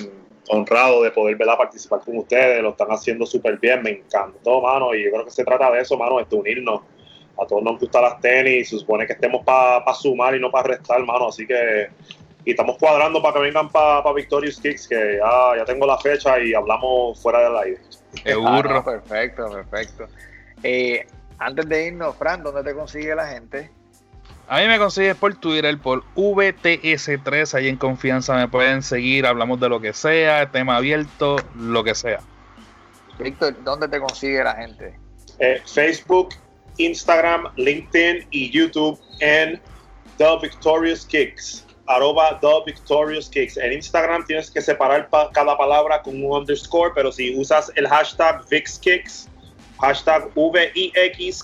honrado de poder ¿verdad? participar con ustedes, lo están haciendo súper bien, me encantó, mano, y yo creo que se trata de eso, mano, de unirnos. A todos nos gustan las tenis, se supone que estemos para sumar y no para restar, mano, así que y estamos cuadrando para que vengan para pa Victorious Kicks, que ya, ya tengo la fecha y hablamos fuera del aire. Ah, perfecto, perfecto. Eh, antes de irnos, Fran, ¿dónde te consigue la gente? A mí me consigues por Twitter, por VTS3, ahí en confianza me pueden seguir, hablamos de lo que sea, tema abierto, lo que sea. Víctor, ¿dónde te consigue la gente? Eh, Facebook, Instagram, LinkedIn y YouTube en The Victorious Kicks arroba Victorious Kicks. En Instagram tienes que separar cada palabra con un underscore, pero si usas el hashtag VixKicks, hashtag V-I-X-K-I-X,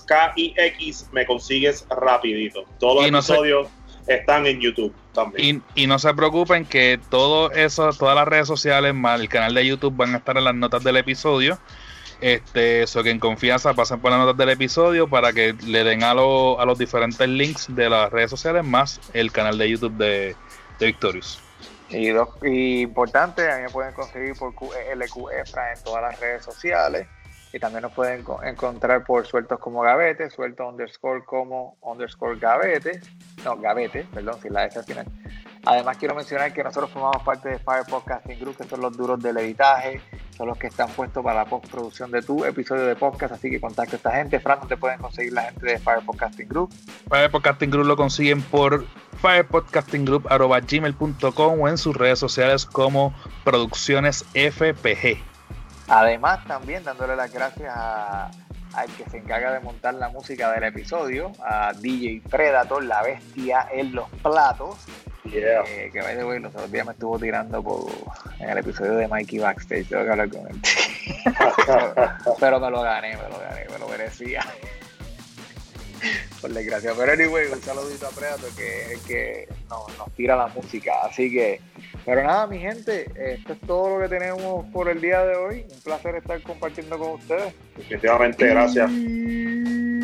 me consigues rapidito. Todos los episodios están en YouTube también. Y, no se preocupen que todo eso, todas las redes sociales, más el canal de YouTube van a estar en las notas del episodio. Este, eso que en confianza pasen por las notas del episodio para que le den a, a los diferentes links de las redes sociales más el canal de YouTube de, de Victorious. Y, dos, y importante, a mí me pueden conseguir por LQEFRA en todas las redes sociales. Y también nos pueden encontrar por sueltos como gavete, suelto underscore como underscore gavete. No, gavete, perdón, si la S al final. Además, quiero mencionar que nosotros formamos parte de Fire Podcasting Group, que son los duros del editaje, son los que están puestos para la postproducción de tu episodio de podcast. Así que contacta a esta gente. Fran, ¿dónde pueden conseguir la gente de Fire Podcasting Group? Fire Podcasting Group lo consiguen por firepodcastinggroup.gmail.com o en sus redes sociales como Producciones FPG. Además, también dándole las gracias a al que se encarga de montar la música del episodio, a DJ Predator, la bestia en los platos. Eh, que by the way, los otros días me estuvo tirando por, en el episodio de Mikey Backstage. Tengo que hablar con él. pero me lo gané, me lo gané, me lo merecía. Por desgracia. Pero anyway, un saludito a Predator que es el que nos, nos tira la música. Así que, pero nada, mi gente, esto es todo lo que tenemos por el día de hoy. Un placer estar compartiendo con ustedes. Definitivamente, gracias. Y